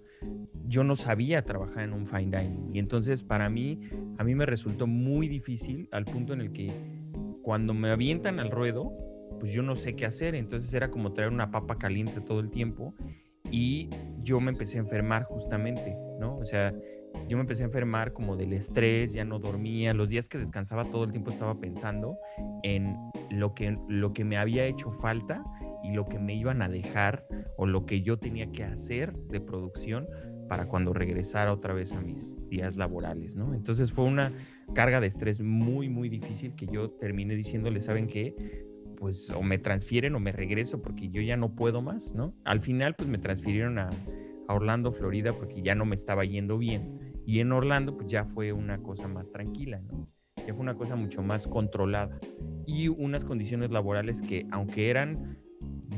Yo no sabía trabajar en un fine dining y entonces para mí, a mí me resultó muy difícil al punto en el que cuando me avientan al ruedo, pues yo no sé qué hacer, entonces era como traer una papa caliente todo el tiempo y yo me empecé a enfermar justamente, ¿no? O sea, yo me empecé a enfermar como del estrés, ya no dormía, los días que descansaba todo el tiempo estaba pensando en lo que, lo que me había hecho falta y lo que me iban a dejar o lo que yo tenía que hacer de producción para cuando regresara otra vez a mis días laborales, ¿no? Entonces fue una carga de estrés muy, muy difícil que yo terminé diciéndole, ¿saben qué? Pues o me transfieren o me regreso porque yo ya no puedo más, ¿no? Al final pues me transfirieron a, a Orlando, Florida, porque ya no me estaba yendo bien. Y en Orlando pues ya fue una cosa más tranquila, ¿no? Ya fue una cosa mucho más controlada. Y unas condiciones laborales que aunque eran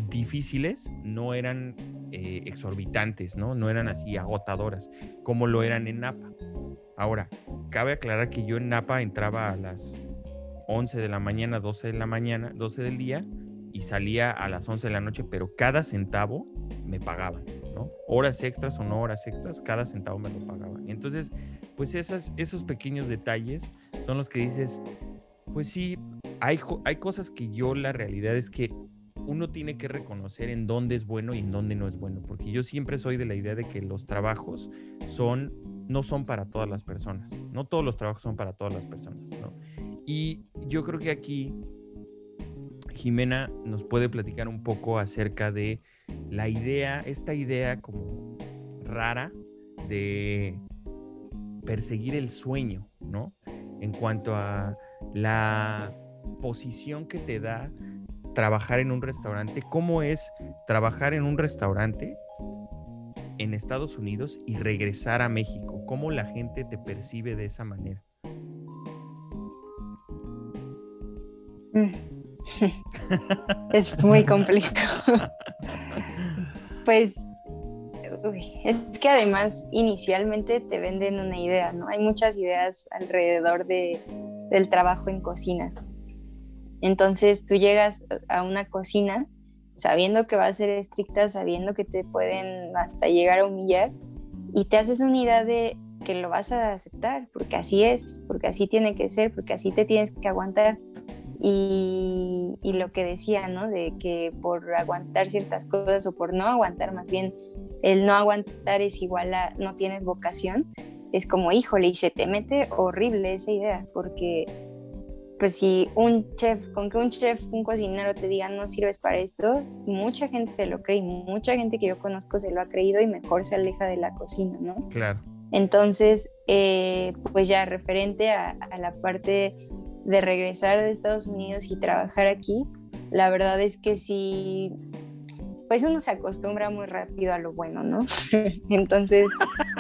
difíciles, no eran eh, exorbitantes, ¿no? No eran así agotadoras, como lo eran en Napa. Ahora, cabe aclarar que yo en Napa entraba a las 11 de la mañana, 12 de la mañana, 12 del día y salía a las 11 de la noche, pero cada centavo me pagaban, Horas extras o no horas extras, cada centavo me lo pagaban. Entonces, pues esas, esos pequeños detalles son los que dices, pues sí, hay, hay cosas que yo la realidad es que uno tiene que reconocer en dónde es bueno y en dónde no es bueno, porque yo siempre soy de la idea de que los trabajos son no son para todas las personas, no todos los trabajos son para todas las personas, ¿no? Y yo creo que aquí Jimena nos puede platicar un poco acerca de la idea, esta idea como rara de perseguir el sueño, ¿no? En cuanto a la posición que te da trabajar en un restaurante, cómo es trabajar en un restaurante en Estados Unidos y regresar a México, cómo la gente te percibe de esa manera. Mm. [LAUGHS] es muy complicado. Pues es que además inicialmente te venden una idea, ¿no? Hay muchas ideas alrededor de, del trabajo en cocina. Entonces tú llegas a una cocina sabiendo que va a ser estricta, sabiendo que te pueden hasta llegar a humillar y te haces una idea de que lo vas a aceptar, porque así es, porque así tiene que ser, porque así te tienes que aguantar. Y, y, lo que decía, ¿no? De que por aguantar ciertas cosas o por no aguantar, más bien el no aguantar es igual a no tienes vocación, es como, híjole, y se te mete horrible esa idea, porque pues si un chef, con que un chef, un cocinero te diga no sirves para esto, mucha gente se lo cree, mucha gente que yo conozco se lo ha creído y mejor se aleja de la cocina, ¿no? Claro. Entonces, eh, pues ya referente a, a, la parte de regresar de Estados Unidos y trabajar aquí, la verdad es que sí, pues uno se acostumbra muy rápido a lo bueno, ¿no? [LAUGHS] entonces,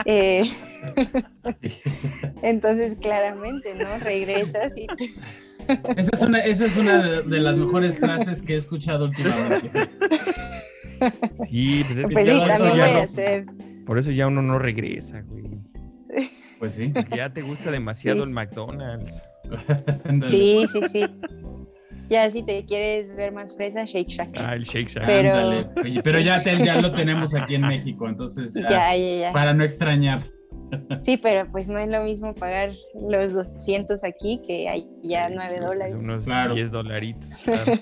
eh, [LAUGHS] entonces claramente, ¿no? Regresas y... Esa es una, esa es una de, las mejores frases que he escuchado últimamente. Sí, pues es que pues ya, sí, por, eso también ya voy no, a hacer. por eso ya uno no regresa, güey. [LAUGHS] Pues sí. Porque ya te gusta demasiado Sí. el McDonald's. [LAUGHS] Sí, sí, sí. Ya si te quieres ver más fresa, Shake Shack. Ah, el Shake Shack. Pero- Ándale. Oye, pero ya, te- ya lo tenemos aquí en México, entonces ya, Ya, ya, ya. para no extrañar. Sí, pero pues no es lo mismo pagar los 200 aquí que allá 9 dólares. Unos Claro. 10 dolaritos. [LAUGHS] claro.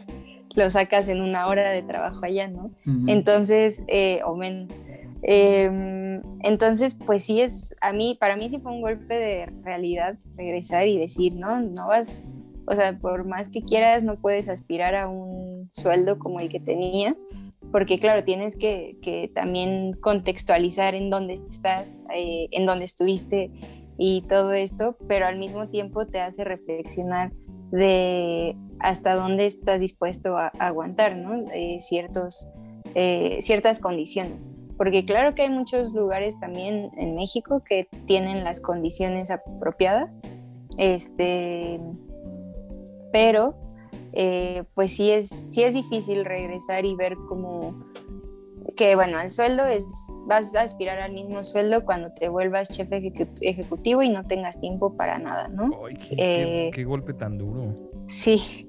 Lo sacas en una hora de trabajo allá, ¿no? Entonces, eh, o menos. Em, entonces, pues sí es, a mí, para mí sí fue un golpe de realidad regresar y decir, no, no vas, o sea, por más que quieras, no puedes aspirar a un sueldo como el que tenías, porque claro, tienes que, que también contextualizar en dónde estás, eh, en dónde estuviste y todo esto, pero al mismo tiempo te hace reflexionar de hasta dónde estás dispuesto a, a aguantar, ¿no? Eh, ciertos, eh, ciertas condiciones. Porque claro que hay muchos lugares también en México que tienen las condiciones apropiadas, este, pero eh, pues sí es, sí es difícil regresar y ver como que bueno, el sueldo es, vas a aspirar al mismo sueldo cuando te vuelvas chef ejecu- ejecutivo y no tengas tiempo para nada, ¿no? Ay, qué, Eh, qué- qué golpe tan duro. Sí,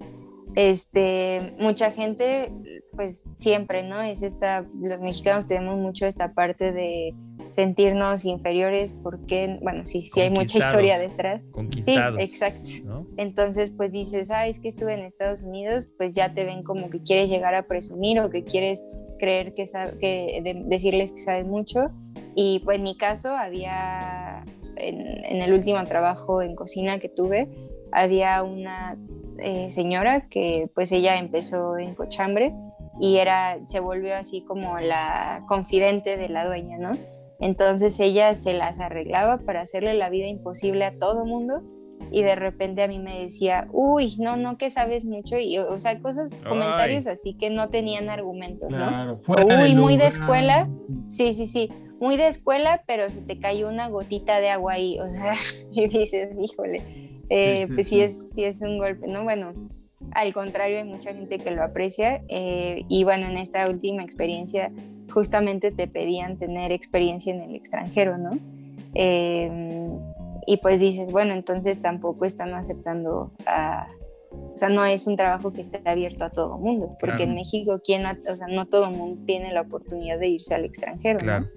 Este, mucha gente, pues siempre, ¿no? Es esta, los mexicanos tenemos mucho esta parte de sentirnos inferiores porque, bueno, sí, sí hay mucha historia detrás. Conquistados. Sí, exacto. Entonces, pues dices, ah, es que estuve en Estados Unidos, pues ya te ven como que quieres llegar a presumir o que quieres creer que, que decirles que sabes mucho. Y pues en mi caso había, en, el último trabajo en cocina que tuve, había una eh, señora que pues ella empezó en cochambre y era, se volvió así como la confidente de la dueña, ¿no? Entonces ella se las arreglaba para hacerle la vida imposible a todo mundo y de repente a mí me decía, uy, no, no, que sabes mucho, y o sea, cosas, comentarios así que no tenían argumentos, ¿no? Uy, muy de escuela, sí, sí, sí, muy de escuela, pero se te cayó una gotita de agua ahí, o sea, [LAUGHS] y dices, híjole, eh, pues sí, es, sí es un golpe, ¿no? Bueno, al contrario, hay mucha gente que lo aprecia eh, y bueno, en esta última experiencia justamente te pedían tener experiencia en el extranjero, ¿no? Em, y pues dices, bueno, entonces tampoco están aceptando a, o sea, no es un trabajo que esté abierto a todo mundo, porque en México, ¿quién o sea, no todo el mundo tiene la oportunidad de irse al extranjero. Claro.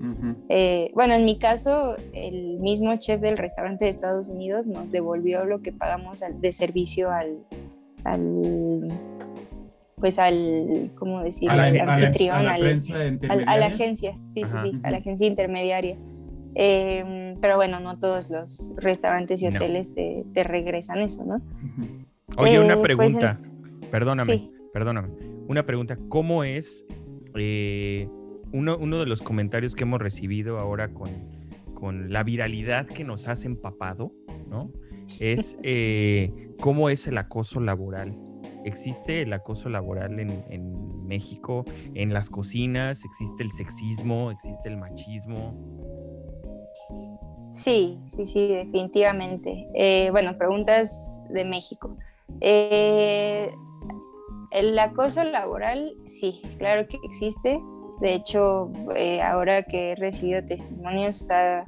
Eh, bueno, en mi caso, el mismo chef del restaurante de Estados Unidos nos devolvió lo que pagamos de servicio al, al pues al, ¿cómo decir? al anfitrión, a la, agencia, sí, sí, sí, a la agencia intermediaria. Em, pero bueno, no todos los restaurantes y hoteles te, te, regresan eso, ¿no? Oye, una eh, pues, pregunta, perdóname, perdóname, una pregunta, ¿cómo es eh, uno, uno, de los comentarios que hemos recibido ahora con, con la viralidad que nos has empapado, ¿no? Es [LAUGHS] eh, cómo es el acoso laboral ¿Existe el acoso laboral en, México, en las cocinas? ¿Existe el sexismo? ¿Existe el machismo? Sí, sí, sí, definitivamente. Eh, bueno, preguntas de México. Eh, el acoso laboral, sí, claro que existe. De hecho, eh, ahora que he recibido testimonios, ha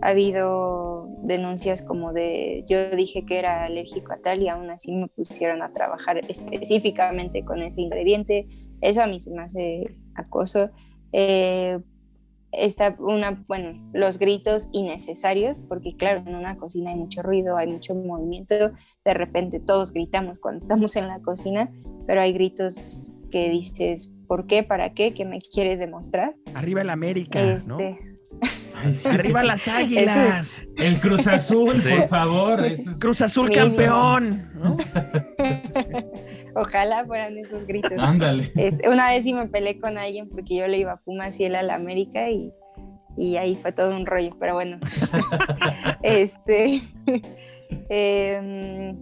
habido denuncias como de yo dije que era alérgico a tal y aún así me pusieron a trabajar específicamente con ese ingrediente. Eso a mí se me hace acoso. Eh, está una, bueno, los gritos innecesarios, porque claro, en una cocina hay mucho ruido, hay mucho movimiento, de repente todos gritamos cuando estamos en la cocina, pero hay gritos que dices, ¿por qué? ¿Para qué? ¿Qué me quieres demostrar? Arriba el América, ¿no? Este, Arriba las águilas. El Cruz Azul, por favor. Cruz Azul campeón. [LAUGHS] Ojalá fueran esos gritos. Ándale. Este, una vez sí me peleé con alguien porque yo le iba a Pumas y él a la América y, ahí fue todo un rollo, pero bueno. [LAUGHS] este. Em,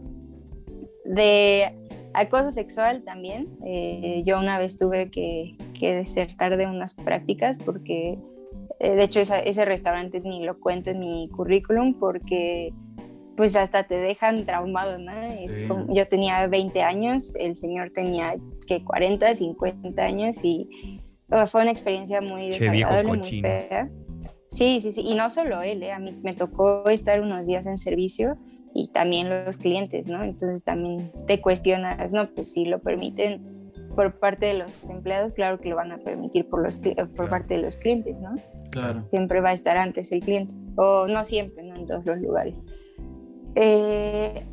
de acoso sexual también. Eh, yo una vez tuve que, que desertar de unas prácticas porque eh, de hecho, ese restaurante ni lo cuento en mi currículum porque pues hasta te dejan traumado, ¿no? Es como, yo tenía 20 años, el señor tenía que 40, 50 años y fue una experiencia muy desagradable, muy fea. Sí, sí, sí, y no solo él, ¿eh? a mí me tocó estar unos días en servicio y también los clientes, ¿no? Entonces también te cuestionas, no, pues si lo permiten por parte de los empleados, claro que lo van a permitir por, los, por parte de los clientes, ¿no? Claro. Siempre va a estar antes el cliente, o no siempre, no en todos los lugares. Eh,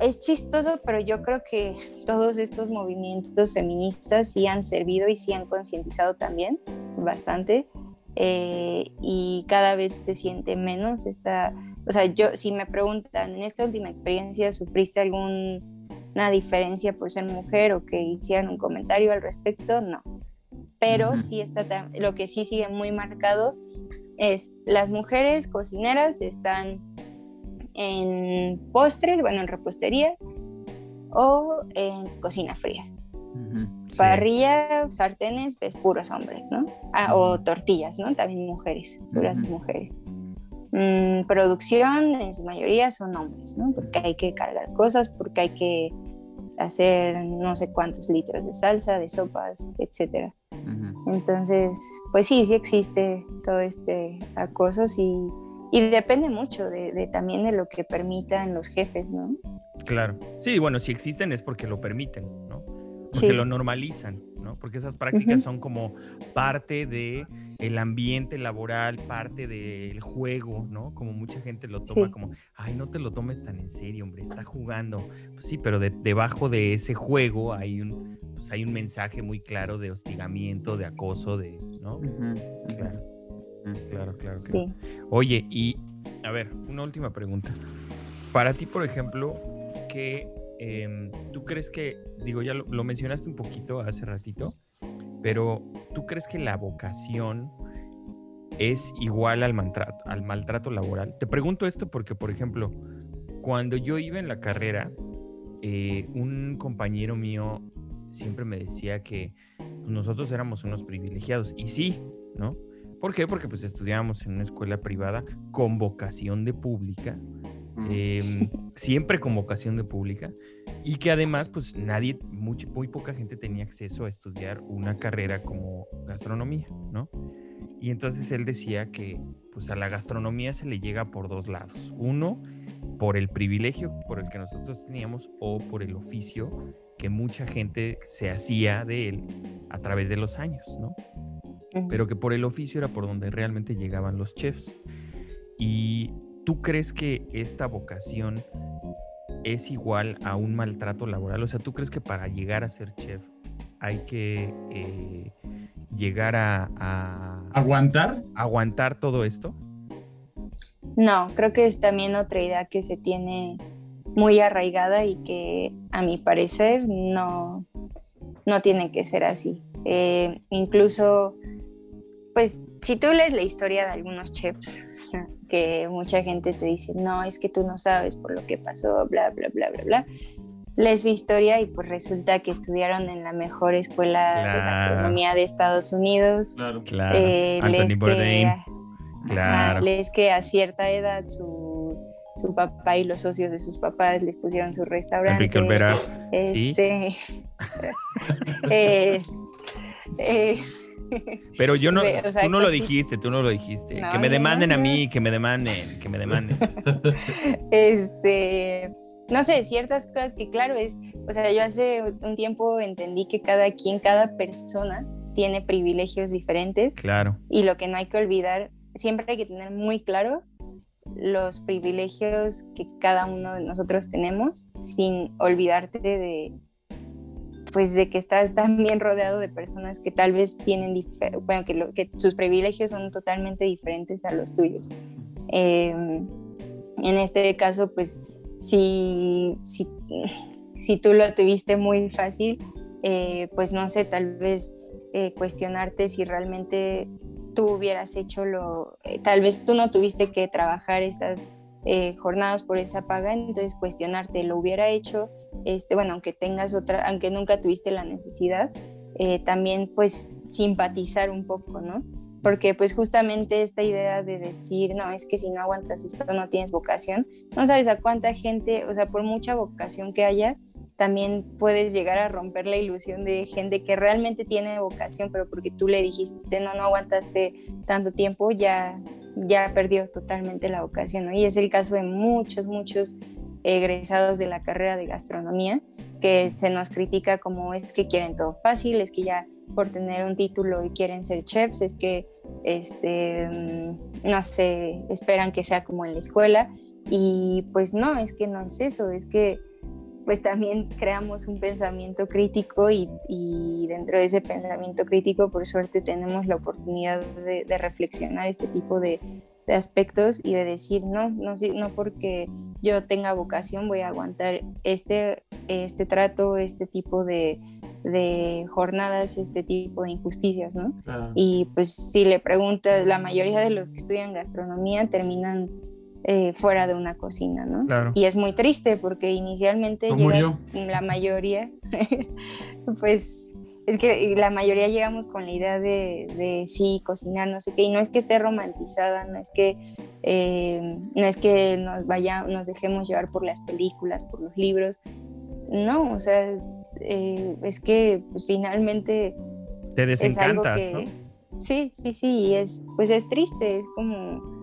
es chistoso, pero yo creo que [LAUGHS] todos estos movimientos feministas sí han servido y sí han concientizado también bastante. Eh, y cada vez se siente menos esta, o sea, yo si me preguntan, en esta última experiencia, ¿sufriste algún una diferencia por ser mujer o que hicieran un comentario al respecto, no. Pero sí está, lo que sí sigue muy marcado es las mujeres cocineras están en postres, bueno, en repostería o en cocina fría. Parrilla, sartenes, pues puros hombres, ¿no? Ah, o tortillas, ¿no? También mujeres, puras mujeres. Mm, producción en su mayoría son hombres, ¿no? Porque hay que cargar cosas, porque hay que hacer no sé cuántos litros de salsa, de sopas, etc. Entonces, pues sí, sí existe todo este acoso, sí, y depende mucho de, también de lo que permitan los jefes, ¿no? Claro. Sí, bueno, si existen es porque lo permiten, ¿no? Porque lo normalizan, ¿no? Porque esas prácticas son como parte de el ambiente laboral, parte del juego, ¿no? Como mucha gente lo toma como, ay, no te lo tomes tan en serio, hombre, está jugando. Pues sí, pero debajo de ese juego hay un, pues hay un mensaje muy claro de hostigamiento, de acoso, de, ¿no? Claro. Claro, claro, claro. Oye, y a ver, una última pregunta. Para ti, por ejemplo, ¿qué em, tú crees que, digo, ya lo, mencionaste un poquito hace ratito, pero ¿tú crees que la vocación es igual al maltrato, al maltrato laboral? Te pregunto esto porque, por ejemplo, cuando yo iba en la carrera, eh, un compañero mío siempre me decía que pues, nosotros éramos unos privilegiados. Y sí, ¿no? ¿Por qué? Porque pues estudiábamos en una escuela privada con vocación de pública, mm. em, siempre con vocación de pública, y que además pues nadie, muy, muy poca gente tenía acceso a estudiar una carrera como gastronomía, ¿no? Y entonces él decía que pues a la gastronomía se le llega por dos lados. Uno, por el privilegio por el que nosotros teníamos o por el oficio que mucha gente se hacía de él a través de los años, ¿no? Pero que por el oficio era por donde realmente llegaban los chefs. ¿Y tú crees que esta vocación es igual a un maltrato laboral? O sea, ¿tú crees que para llegar a ser chef hay que eh, llegar a, ¿Aguantar? ¿Aguantar todo esto? No, creo que es también otra idea que se tiene muy arraigada y que a mi parecer no, no tiene que ser así. Eh, incluso pues si tú lees la historia de algunos chefs, [LAUGHS] que mucha gente te dice, no, es que tú no sabes por lo que pasó, bla, bla, bla, bla, bla. Lees su historia y pues resulta que estudiaron en la mejor escuela de gastronomía de Estados Unidos. Claro, claro. Eh, Anthony Bourdain. Claro. lees que a cierta edad su, su, papá y los socios de sus papás les pusieron su restaurante. Enrique Olvera. Este, [LAUGHS] eh, eh, pero yo no, [LAUGHS] tú no lo dijiste, tú no lo dijiste. que me demanden a mí, que me demanden, que me demanden. [LAUGHS] Este, no sé, ciertas cosas que claro es, o sea, yo hace un tiempo entendí que cada quien, cada persona tiene privilegios diferentes. Claro. Y lo que no hay que olvidar, siempre hay que tener muy claro los privilegios que cada uno de nosotros tenemos sin olvidarte de, pues de que estás también rodeado de personas que tal vez tienen, bueno, que, sus privilegios son totalmente diferentes a los tuyos. Em, en este caso, pues si, si, si, tú lo tuviste muy fácil, eh, pues no sé, tal vez eh, cuestionarte si realmente tú hubieras hecho lo, eh, tal vez tú no tuviste que trabajar esas jornadas por esa paga, entonces cuestionarte, ¿lo hubiera hecho? este, bueno, aunque tengas otra, aunque nunca tuviste la necesidad, eh, también pues simpatizar un poco, ¿no? Porque pues justamente esta idea de decir, no, es que si no aguantas esto no tienes vocación, no sabes a cuánta gente, o sea, por mucha vocación que haya, también puedes llegar a romper la ilusión de gente que realmente tiene vocación, pero porque tú le dijiste, no, no aguantaste tanto tiempo, ya, ya perdió totalmente la vocación. Y es el caso de muchos, muchos egresados de la carrera de gastronomía, que se nos critica como es que quieren todo fácil, es que ya por tener un título y quieren ser chefs, es que, este, mm, no sé, esperan que sea como en la escuela. Y pues no, es que no es eso, es que pues también creamos un pensamiento crítico y, dentro de ese pensamiento crítico, por suerte, tenemos la oportunidad de, de reflexionar este tipo de, de aspectos y de decir, no, no, no porque yo tenga vocación voy a aguantar este, este trato, este tipo de, de jornadas, este tipo de injusticias, ¿no? Y pues si le preguntas, la mayoría de los que estudian gastronomía terminan eh, fuera de una cocina, ¿no? Y es muy triste porque inicialmente llegas, la mayoría, [LAUGHS] pues es que la mayoría llegamos con la idea de, de, sí, cocinar, no sé qué, y no es que esté romantizada, no es que, eh, no es que nos, vaya, nos dejemos llevar por las películas, por los libros, no, o sea, eh, es que pues, finalmente... Te desencantas, ¿no? Sí, sí, sí, y es, pues es triste, es como...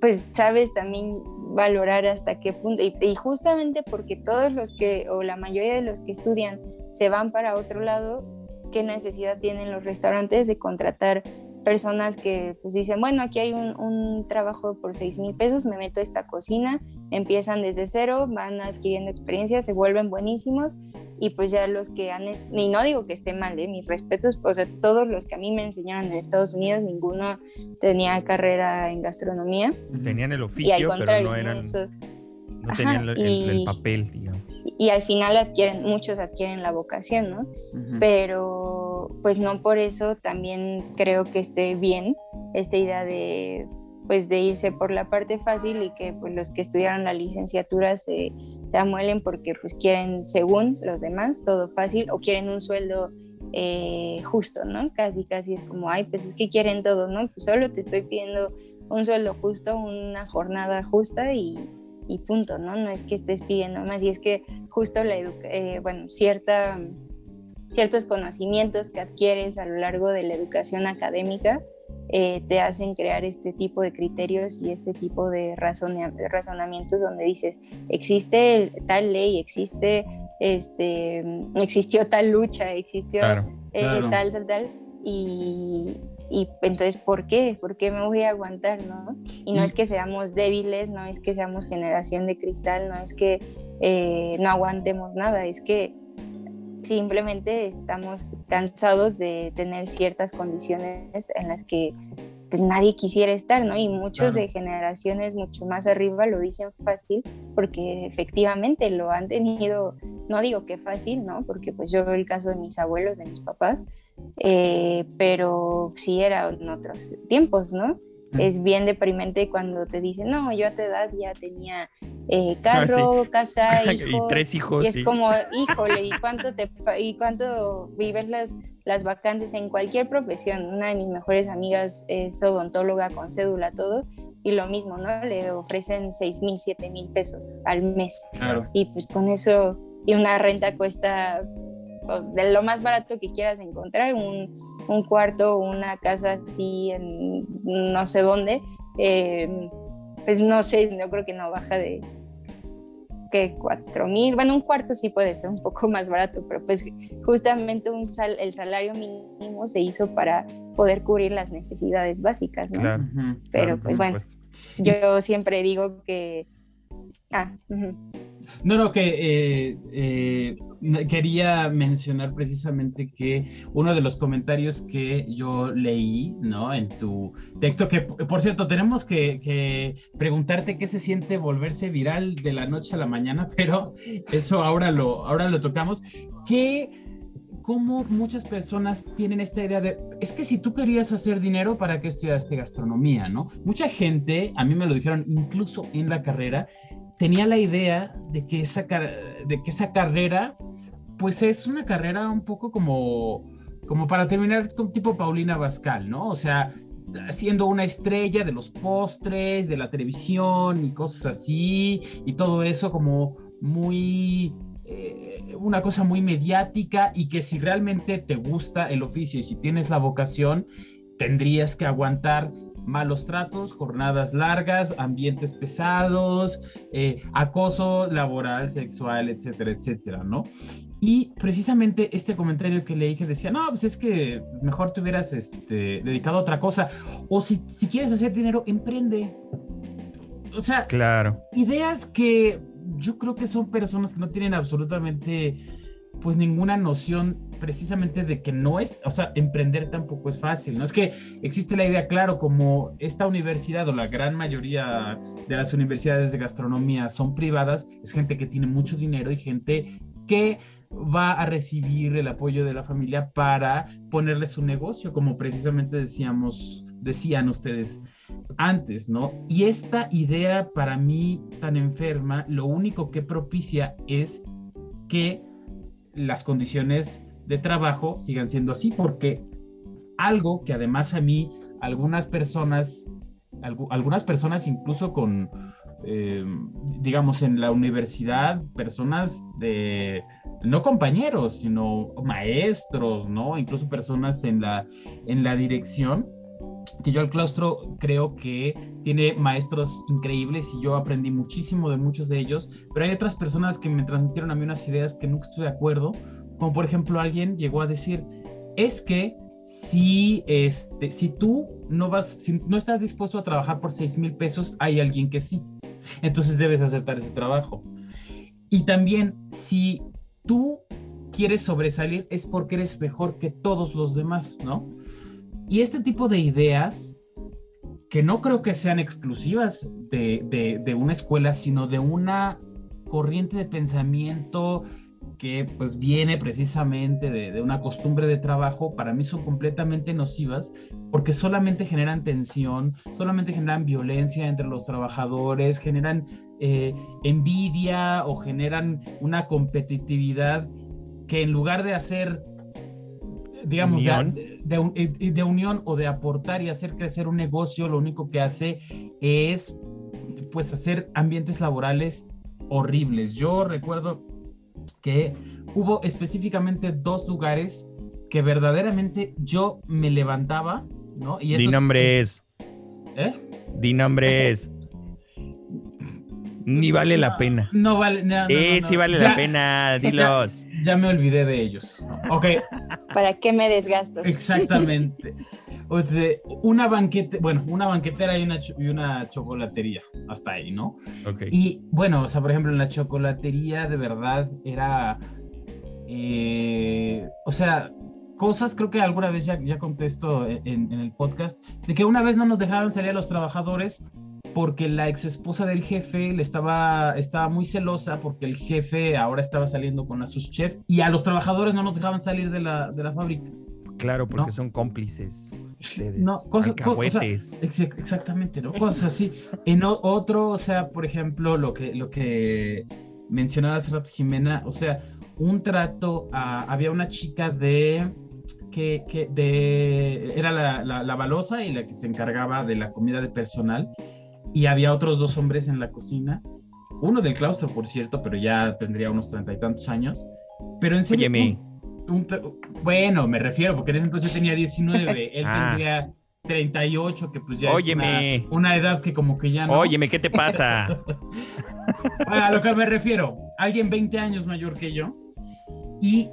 pues sabes también valorar hasta qué punto. Y, justamente porque todos los que, o la mayoría de los que estudian, se van para otro lado, ¿qué necesidad tienen los restaurantes de contratar personas que pues dicen, bueno, aquí hay un, un trabajo por 6 mil pesos, me meto a esta cocina, empiezan desde cero, van adquiriendo experiencia, se vuelven buenísimos y pues ya los que han, y no digo que esté mal, ¿eh? mis respetos, o sea, todos los que a mí me enseñaron en Estados Unidos, ninguno tenía carrera en gastronomía. Tenían el oficio, pero no eran, no, tenían el, papel, digamos. Y, al final adquieren, muchos adquieren la vocación, ¿no? Pero pues no por eso también creo que esté bien esta idea de pues de irse por la parte fácil y que pues los que estudiaron la licenciatura se, se amuelen porque pues quieren, según los demás, todo fácil o quieren un sueldo eh, justo, ¿no? Casi, casi es como, ay, pues es que quieren todo, ¿no? Pues solo te estoy pidiendo un sueldo justo, una jornada justa y, y punto, ¿no? No es que estés pidiendo más y es que justo la eh, bueno, cierta, ciertos conocimientos que adquieres a lo largo de la educación académica, eh, te hacen crear este tipo de criterios y este tipo de razonamientos donde dices, existe tal ley, existe, este, existió tal lucha, existió eh, tal, tal, tal, y, y, entonces, ¿por qué? ¿Por qué me voy a aguantar, no? Y no es que seamos débiles, no es que seamos generación de cristal, no es que eh, no aguantemos nada, es que simplemente estamos cansados de tener ciertas condiciones en las que pues nadie quisiera estar, ¿no? Y muchos de generaciones mucho más arriba lo dicen fácil porque efectivamente lo han tenido, no digo que fácil, ¿no? Porque pues yo veo el caso de mis abuelos, de mis papás, eh, pero sí era en otros tiempos, ¿no? Es bien deprimente cuando te dicen, no, yo a tu edad ya tenía eh, ah, carro, casa, [LAUGHS] hijos. Y tres hijos. Y es como, [LAUGHS] híjole, ¿y cuánto, te, y cuánto vives las, las vacantes en cualquier profesión? Una de mis mejores amigas es odontóloga con cédula, todo. Y lo mismo, ¿no? Le ofrecen 6 mil, 7 mil pesos al mes. Y pues con eso, y una renta cuesta de lo más barato que quieras encontrar, un, un cuarto, una casa así en no sé dónde. Eh, pues no sé, yo creo que no baja de que cuatro mil, bueno, un cuarto sí puede ser un poco más barato, pero pues justamente un sal, el salario mínimo se hizo para poder cubrir las necesidades básicas, ¿no? Claro, pero pues bueno, yo siempre digo que... Ah, no, no, que eh, eh, quería mencionar precisamente que uno de los comentarios que yo leí, ¿no? En tu texto, que por cierto, tenemos que, preguntarte qué se siente volverse viral de la noche a la mañana, [LAUGHS] pero eso ahora lo, ahora lo tocamos. Que cómo muchas personas tienen esta idea de, es que si tú querías hacer dinero, ¿para qué estudiaste gastronomía, no? Mucha gente, a mí me lo dijeron incluso en la carrera, tenía la idea de que esa, de que esa carrera, pues es una carrera un poco como, como para terminar con tipo Paulina Bascal, ¿no? O sea, siendo una estrella de los postres, de la televisión y cosas así, y todo eso como muy, eh, una cosa muy mediática y que si realmente te gusta el oficio y si tienes la vocación, tendrías que aguantar malos tratos, jornadas largas, ambientes pesados, eh, acoso laboral, sexual, etcétera, etcétera, ¿no? Y precisamente este comentario que leí que decía, no, pues es que mejor te hubieras este, dedicado a otra cosa, o si, si quieres hacer dinero, emprende. O sea, claro. ideas que yo creo que son personas que no tienen absolutamente pues ninguna noción precisamente de que no es, o sea, emprender tampoco es fácil, ¿no? Es que existe la idea, claro, como esta universidad o la gran mayoría de las universidades de gastronomía son privadas, es gente que tiene mucho dinero y gente que va a recibir el apoyo de la familia para ponerle su negocio, como precisamente decíamos, decían ustedes antes, ¿no? Y esta idea para mí tan enferma, lo único que propicia es que las condiciones de trabajo sigan siendo así, porque algo que además a mí, algunas personas, algunas personas incluso con, eh, digamos, en la universidad, personas de, no compañeros, sino maestros, ¿no? Incluso personas en la, en la dirección, que yo al claustro creo que tiene maestros increíbles y yo aprendí muchísimo de muchos de ellos, pero hay otras personas que me transmitieron a mí unas ideas que nunca estuve de acuerdo, como por ejemplo alguien llegó a decir, es que si, este, si tú no vas, si no estás dispuesto a trabajar por 6 mil pesos, hay alguien que sí. Entonces debes aceptar ese trabajo. Y también, si tú quieres sobresalir, es porque eres mejor que todos los demás, ¿no? Y este tipo de ideas, que no creo que sean exclusivas de, una escuela, sino de una corriente de pensamiento que pues viene precisamente de, de, una costumbre de trabajo, para mí son completamente nocivas porque solamente generan tensión, solamente generan violencia entre los trabajadores, generan eh, envidia o generan una competitividad que en lugar de hacer, digamos, De, de, de unión o de aportar y hacer crecer un negocio, lo único que hace es pues hacer ambientes laborales horribles. Yo recuerdo que hubo específicamente dos lugares que verdaderamente yo me levantaba, ¿no? Y Di nombres. ¿Eh? Di nombres. Ni vale la pena. No vale. No, eh, sí vale la pena, dilos. Ya, me olvidé de ellos. Ok. ¿Para qué me desgasto? Exactamente. una banquete, bueno, una banquetera y una, y una chocolatería, hasta ahí, ¿no? Ok. Y bueno, o sea, por ejemplo, en la chocolatería de verdad era, eh, o sea, cosas, creo que alguna vez ya, ya contesto en, en, el podcast, de que una vez no nos dejaban salir a los trabajadores porque la ex esposa del jefe le estaba, estaba muy celosa porque el jefe ahora estaba saliendo con la sus chef y a los trabajadores no nos dejaban salir de la, de la fábrica. Claro, porque son cómplices. Ustedes, no, cosas, exactamente, ¿no? Cosas así. En otro, o sea, por ejemplo, lo que, lo que mencionaba hace rato Jimena, o sea, un trato había una chica de que, que de, era la, la, la, balosa y la que se encargaba de la comida de personal y había otros dos hombres en la cocina, uno del claustro, por cierto, pero ya tendría unos treinta y tantos años. Pero en serio. bueno, me refiero, porque en ese entonces tenía 19, [LAUGHS] él ah. tendría 38, que pues ya es una, edad que como que ya no. Óyeme, ¿qué te pasa? [LAUGHS] a lo que me refiero, alguien 20 años mayor que yo. Y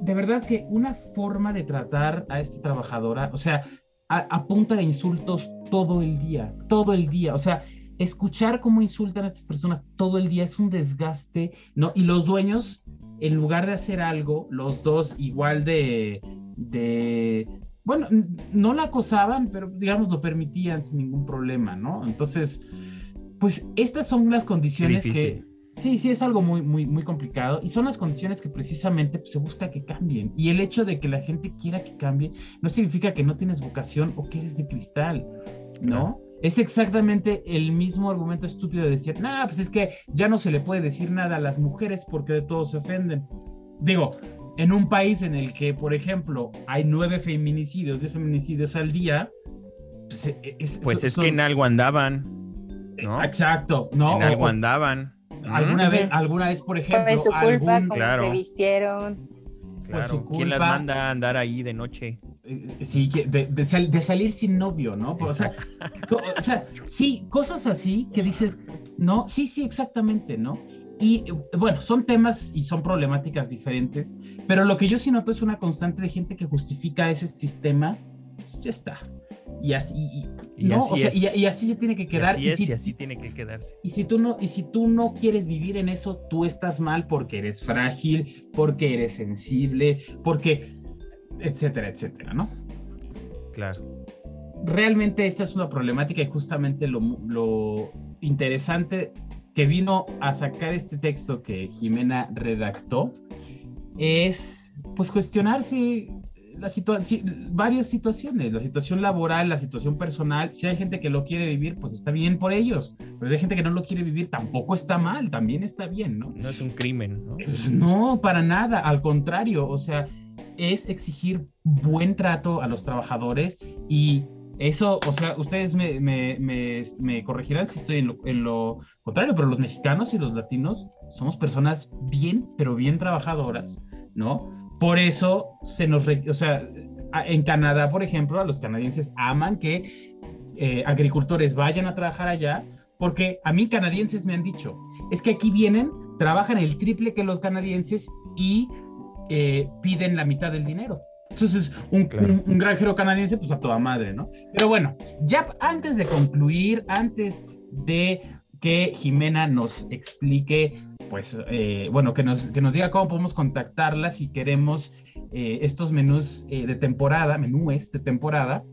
de verdad que una forma de tratar a esta trabajadora, o sea, a, punta de insultos todo el día, todo el día. O sea, escuchar cómo insultan a estas personas todo el día es un desgaste, ¿no? Y los dueños, en lugar de hacer algo, los dos igual de, de bueno, no la acosaban, pero digamos lo permitían sin ningún problema, ¿no? Entonces, pues estas son las condiciones que Sí, sí, es algo muy, muy, muy complicado y son las condiciones que precisamente pues, se busca que cambien. Y el hecho de que la gente quiera que cambie no significa que no tienes vocación o que eres de cristal, ¿no? Es exactamente el mismo argumento estúpido de decir, nah, pues es que ya no se le puede decir nada a las mujeres porque de todos se ofenden. Digo, en un país en el que, por ejemplo, hay nueve feminicidios, diez feminicidios al día, pues e, es, pues es que en algo andaban, ¿no? Exacto, ¿no? En algo andaban. Alguna vez, alguna vez, por ejemplo. Fue su culpa, como se vistieron. Claro. ¿Quién las manda a andar ahí de noche? Eh, sí, de, de, salir sin novio, ¿no? O sea, o sea, sí, cosas así que dices, no, sí, sí, exactamente, ¿no? Y bueno, son temas y son problemáticas diferentes, pero lo que yo sí noto es una constante de gente que justifica ese sistema, pues, ya está, y así, y, así se tiene que quedar. Y así es, y así tiene que quedarse. Y si, tú no, y si tú no quieres vivir en eso, tú estás mal porque eres frágil, porque eres sensible, porque, etcétera, etcétera, ¿no? Claro. Realmente esta es una problemática y justamente lo, lo interesante que vino a sacar este texto que Jimena redactó es pues cuestionar si la varias situaciones, la situación laboral, la situación personal. Si hay gente que lo quiere vivir, pues está bien por ellos. Pero si hay gente que no lo quiere vivir, tampoco está mal, también está bien, ¿no? No es un crimen, ¿no? Pues no, para nada, al contrario, o sea, es exigir buen trato a los trabajadores y eso, o sea, ustedes me, me, me, corregirán si estoy en lo, en lo, contrario, pero los mexicanos y los latinos somos personas bien, pero bien trabajadoras, ¿no? Por eso se nos, o sea, en Canadá, por ejemplo, a los canadienses aman que eh, agricultores vayan a trabajar allá, porque a mí canadienses me han dicho, es que aquí vienen, trabajan el triple que los canadienses y eh, piden la mitad del dinero. Entonces, un, un, granjero canadiense, pues a toda madre, ¿no? Pero bueno, ya antes de concluir, antes de que Jimena nos explique, pues, eh, bueno, que nos, que nos diga cómo podemos contactarla si queremos eh, estos menús de temporada, menúes de temporada.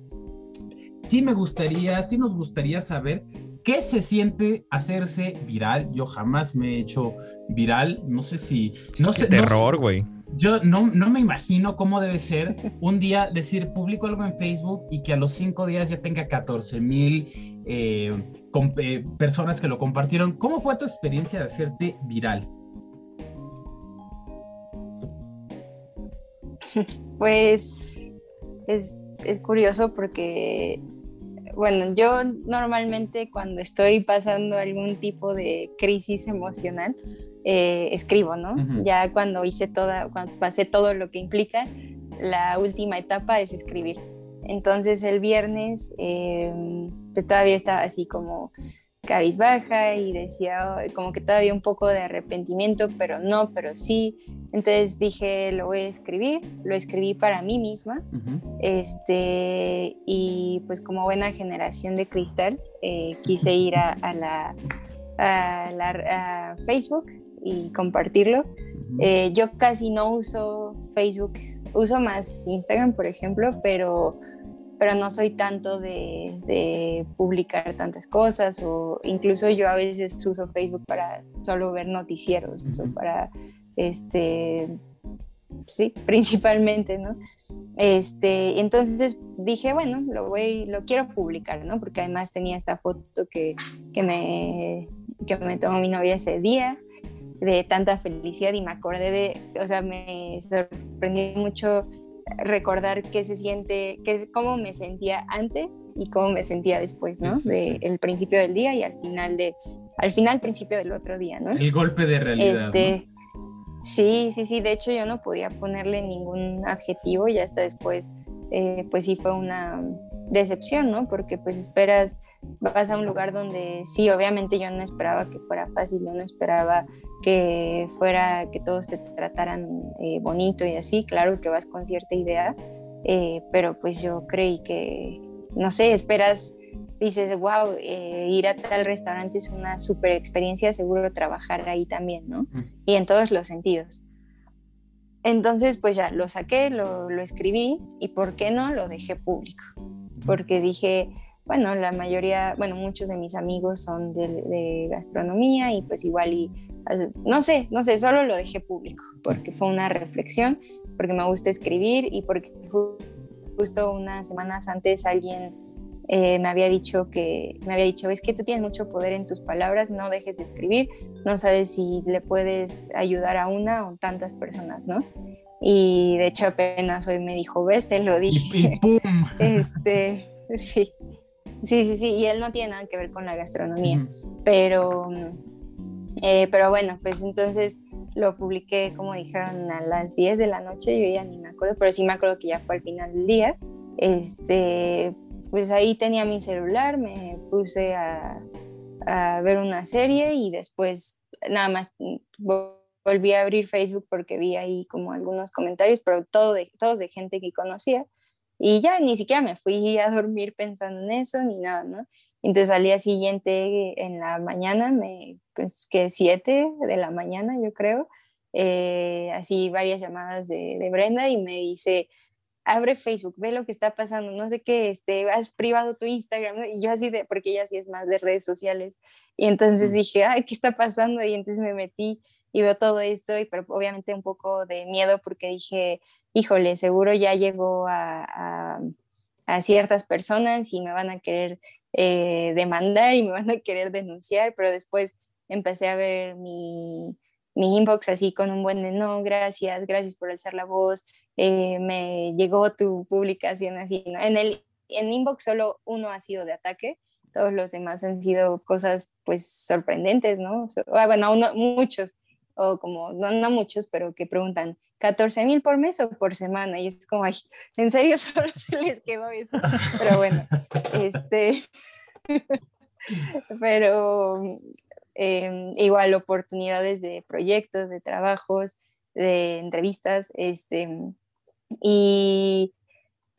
Sí me gustaría, sí nos gustaría saber qué se siente hacerse viral. Yo jamás me he hecho viral, no sé si... No sé, terror, güey yo no, no me imagino cómo debe ser un día decir público algo en Facebook y que a los cinco días ya tenga 14 mil eh, eh, personas que lo compartieron. ¿Cómo fue tu experiencia de hacerte viral? [LAUGHS] Pues es, es curioso porque, bueno, yo normalmente cuando estoy pasando algún tipo de crisis emocional, eh, escribo, ¿no? Ya cuando hice toda, cuando pasé todo lo que implica, la última etapa es escribir. Entonces el viernes, em, pues todavía estaba así como cabizbaja y decía oh, como que todavía un poco de arrepentimiento, pero no, pero sí. Entonces dije, lo voy a escribir, lo escribí para mí misma. este, y pues como buena generación de cristal, eh, quise ir a, la, a, la, a Facebook y compartirlo. Eh, yo casi no uso Facebook, uso más Instagram, por ejemplo, pero, pero no soy tanto de, de, publicar tantas cosas o incluso yo a veces uso Facebook para solo ver noticieros, o para, este, sí, [LAUGHS] principalmente, ¿no? Este, entonces dije, bueno, lo voy, lo quiero publicar, ¿no? Porque además tenía esta foto que, que me, que me tomó mi novia ese día de tanta felicidad y me acordé de, o sea, me sorprendió mucho recordar qué se siente, qué, cómo me sentía antes y cómo me sentía después, ¿no? de el principio del día y al final de, al final, principio del otro día, ¿no? El golpe de realidad. Este, Sí, sí, sí, de hecho yo no podía ponerle ningún adjetivo y hasta después, eh, pues sí fue una decepción, ¿no? Porque pues esperas, vas a un lugar donde sí, obviamente yo no esperaba que fuera fácil, yo no esperaba que fuera, que todos se trataran eh, bonito y así, claro que vas con cierta idea, eh, pero pues yo creí que, no sé, esperas, dices, wow, eh, ir a tal restaurante es una super experiencia, seguro trabajar ahí también, ¿no? Y en todos los sentidos. Entonces, pues ya lo saqué, lo, lo escribí y, ¿por qué no? Lo dejé público porque dije, bueno, la mayoría, bueno, muchos de mis amigos son de, gastronomía y pues igual y, no sé, no sé, solo lo dejé público, porque fue una reflexión, porque me gusta escribir y porque justo unas semanas antes alguien eh, me había dicho que, me había dicho, es que tú tienes mucho poder en tus palabras, no dejes de escribir, no sabes si le puedes ayudar a una o tantas personas, ¿no? Y de hecho apenas hoy me dijo, ves, te lo dije. Y, pum. [LAUGHS] Este, sí. Sí, sí, sí. Y él no tiene nada que ver con la gastronomía. Pero, eh, pero bueno, pues entonces lo publiqué, como dijeron, a las 10 de la noche. Yo ya ni me acuerdo, pero sí me acuerdo que ya fue al final del día. Este, pues ahí tenía mi celular, me puse a, a ver una serie y después nada más volví a abrir Facebook porque vi ahí como algunos comentarios, pero todo de, todos de gente que conocía. Y ya ni siquiera me fui a dormir pensando en eso ni nada, ¿no? Entonces al día siguiente en la mañana, me, pues que siete de la mañana yo creo, eh, así varias llamadas de, de, Brenda y me dice, abre Facebook, ve lo que está pasando, no sé qué, este, has privado tu Instagram, y yo así de, porque ella sí es más de redes sociales, y entonces dije, ay, ¿qué está pasando? Y entonces me metí y veo todo esto, y pero obviamente un poco de miedo porque dije, híjole, seguro ya llegó a, a, ciertas personas y me van a querer eh, demandar y me van a querer denunciar, pero después empecé a ver mi, mi inbox así con un buen de no, gracias, gracias por alzar la voz, eh, me llegó tu publicación así, ¿no? En el en inbox solo uno ha sido de ataque, todos los demás han sido cosas pues sorprendentes, ¿no? Ah, bueno, uno, muchos o como, no, muchos, pero que preguntan, 14 mil por mes o por semana, y es como, ay, ¿en serio solo [LAUGHS] se les quedó eso? Pero bueno, este, [LAUGHS] pero em, igual oportunidades de proyectos, de trabajos, de entrevistas, este, y,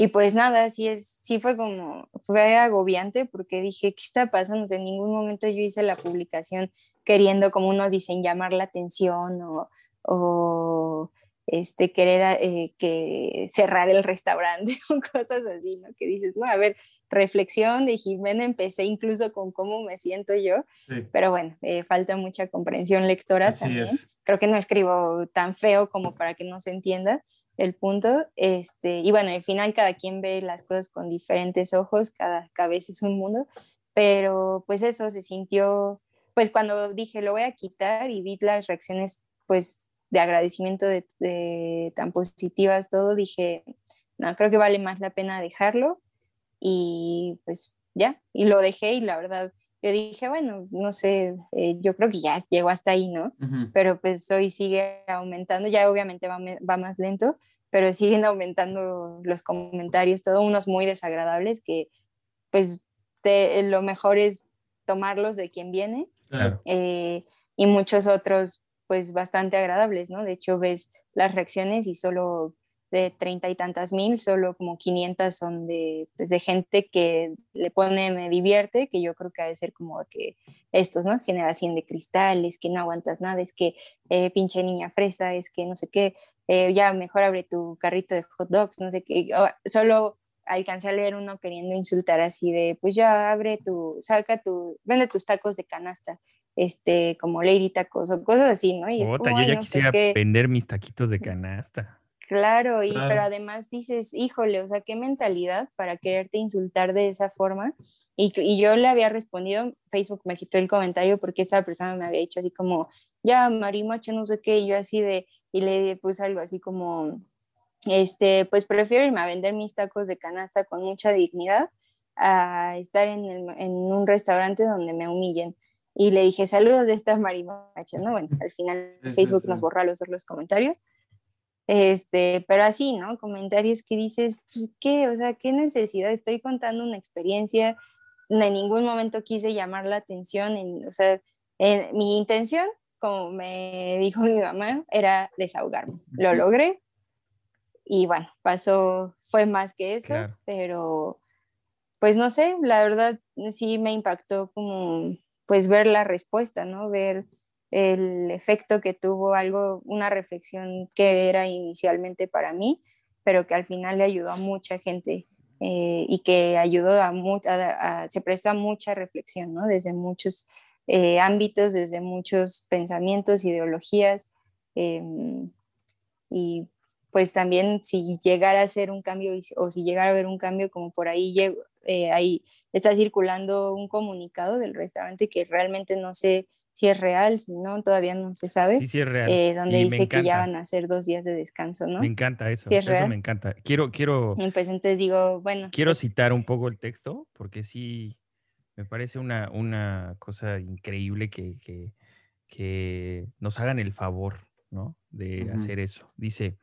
y pues nada, sí, es, sí fue como, fue agobiante porque dije, ¿qué está pasando? en ningún momento yo hice la publicación queriendo, como unos dicen, llamar la atención o, o este, querer eh, que cerrar el restaurante [LAUGHS] o cosas así, ¿no? Que dices, no, a ver, reflexión de Jimena, empecé incluso con cómo me siento yo, pero bueno, eh, falta mucha comprensión lectora también. Creo que no escribo tan feo como para que no se entienda el punto. Este, y bueno, al final cada quien ve las cosas con diferentes ojos, cada cabeza es un mundo, pero pues eso se sintió, pues cuando dije lo voy a quitar y vi las reacciones pues de agradecimiento de tan positivas, todo, dije, no, creo que vale más la pena dejarlo y pues ya, y lo dejé y la verdad, yo dije, bueno, no sé, eh, yo creo que ya llegó hasta ahí, ¿no? Pero pues hoy sigue aumentando, ya obviamente va, va, más lento, pero siguen [LAUGHS] aumentando los comentarios, todo unos muy desagradables que pues lo mejor es tomarlos de quien viene eh, y muchos otros pues bastante agradables, ¿no? De hecho ves las reacciones y solo de treinta y tantas mil, solo como 500 son de, pues, de gente que le pone me divierte, que yo creo que ha de ser como que estos, ¿no? Generación de cristales, que no aguantas nada, es que eh, pinche niña fresa, es que no sé qué, eh, ya mejor abre tu carrito de hot dogs, no sé qué, solo alcancé a leer uno queriendo insultar así de, pues ya abre tu, saca tu, vende tus tacos de canasta, este, como Lady Tacos o cosas así, ¿no? Y es como, yo ya pues quisiera vender mis taquitos de canasta. Claro, y pero además dices, híjole, o sea, qué mentalidad para quererte insultar de esa forma. Y, y, yo le había respondido, Facebook me quitó el comentario porque esa persona me había dicho así como, ya, marimacho, no sé qué, y yo así de, y le puse algo así como, este, pues prefiero irme a vender mis tacos de canasta con mucha dignidad a estar en, en un restaurante donde me humillen. Y le dije, saludos de esta marimacha, ¿no? Bueno, al final Facebook nos borra los, los comentarios este, pero así, ¿no? Comentarios que dices, pues, ¿qué? O sea, ¿qué necesidad? Estoy contando una experiencia, en ningún momento quise llamar la atención, en, o sea, mi intención, como me dijo mi mamá, era desahogarme. Lo logré y bueno, pasó, fue más que eso, pero pues no sé, la verdad sí me impactó como pues ver la respuesta, ¿no? Ver el efecto que tuvo algo, una reflexión que era inicialmente para mí, pero que al final le ayudó a mucha gente eh, y que ayudó a, mucha, se prestó a mucha reflexión, ¿no? Desde muchos eh, ámbitos, desde muchos pensamientos, ideologías. Em, y pues también si llegara a ser un cambio o si llegara a haber un cambio como por ahí, eh, ahí está circulando un comunicado del restaurante que realmente no sé si es real, si no, todavía no se sabe. Sí, sí es real. Eh, donde dice que ya van a ser dos días de descanso, ¿no? Me encanta eso. eso me encanta. Quiero, quiero. pues entonces digo, bueno. Quiero pues citar un poco el texto, porque sí me parece una, una cosa increíble que, que, que nos hagan el favor, ¿no? De hacer eso. Dice,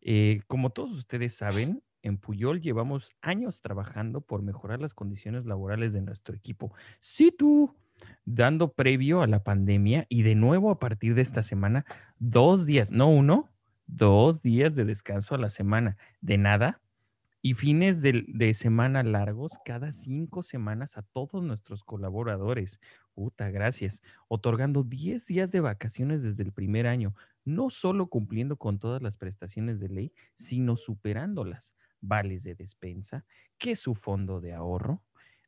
eh, como todos ustedes saben, en Puyol llevamos años trabajando por mejorar las condiciones laborales de nuestro equipo. Sí, tú dando previo a la pandemia y de nuevo a partir de esta semana, dos días, no uno, dos días de descanso a la semana, de nada, y fines de, semana largos cada cinco semanas a todos nuestros colaboradores. Puta, gracias. Otorgando 10 días de vacaciones desde el primer año, no solo cumpliendo con todas las prestaciones de ley, sino superándolas. Vales de despensa, que su fondo de ahorro,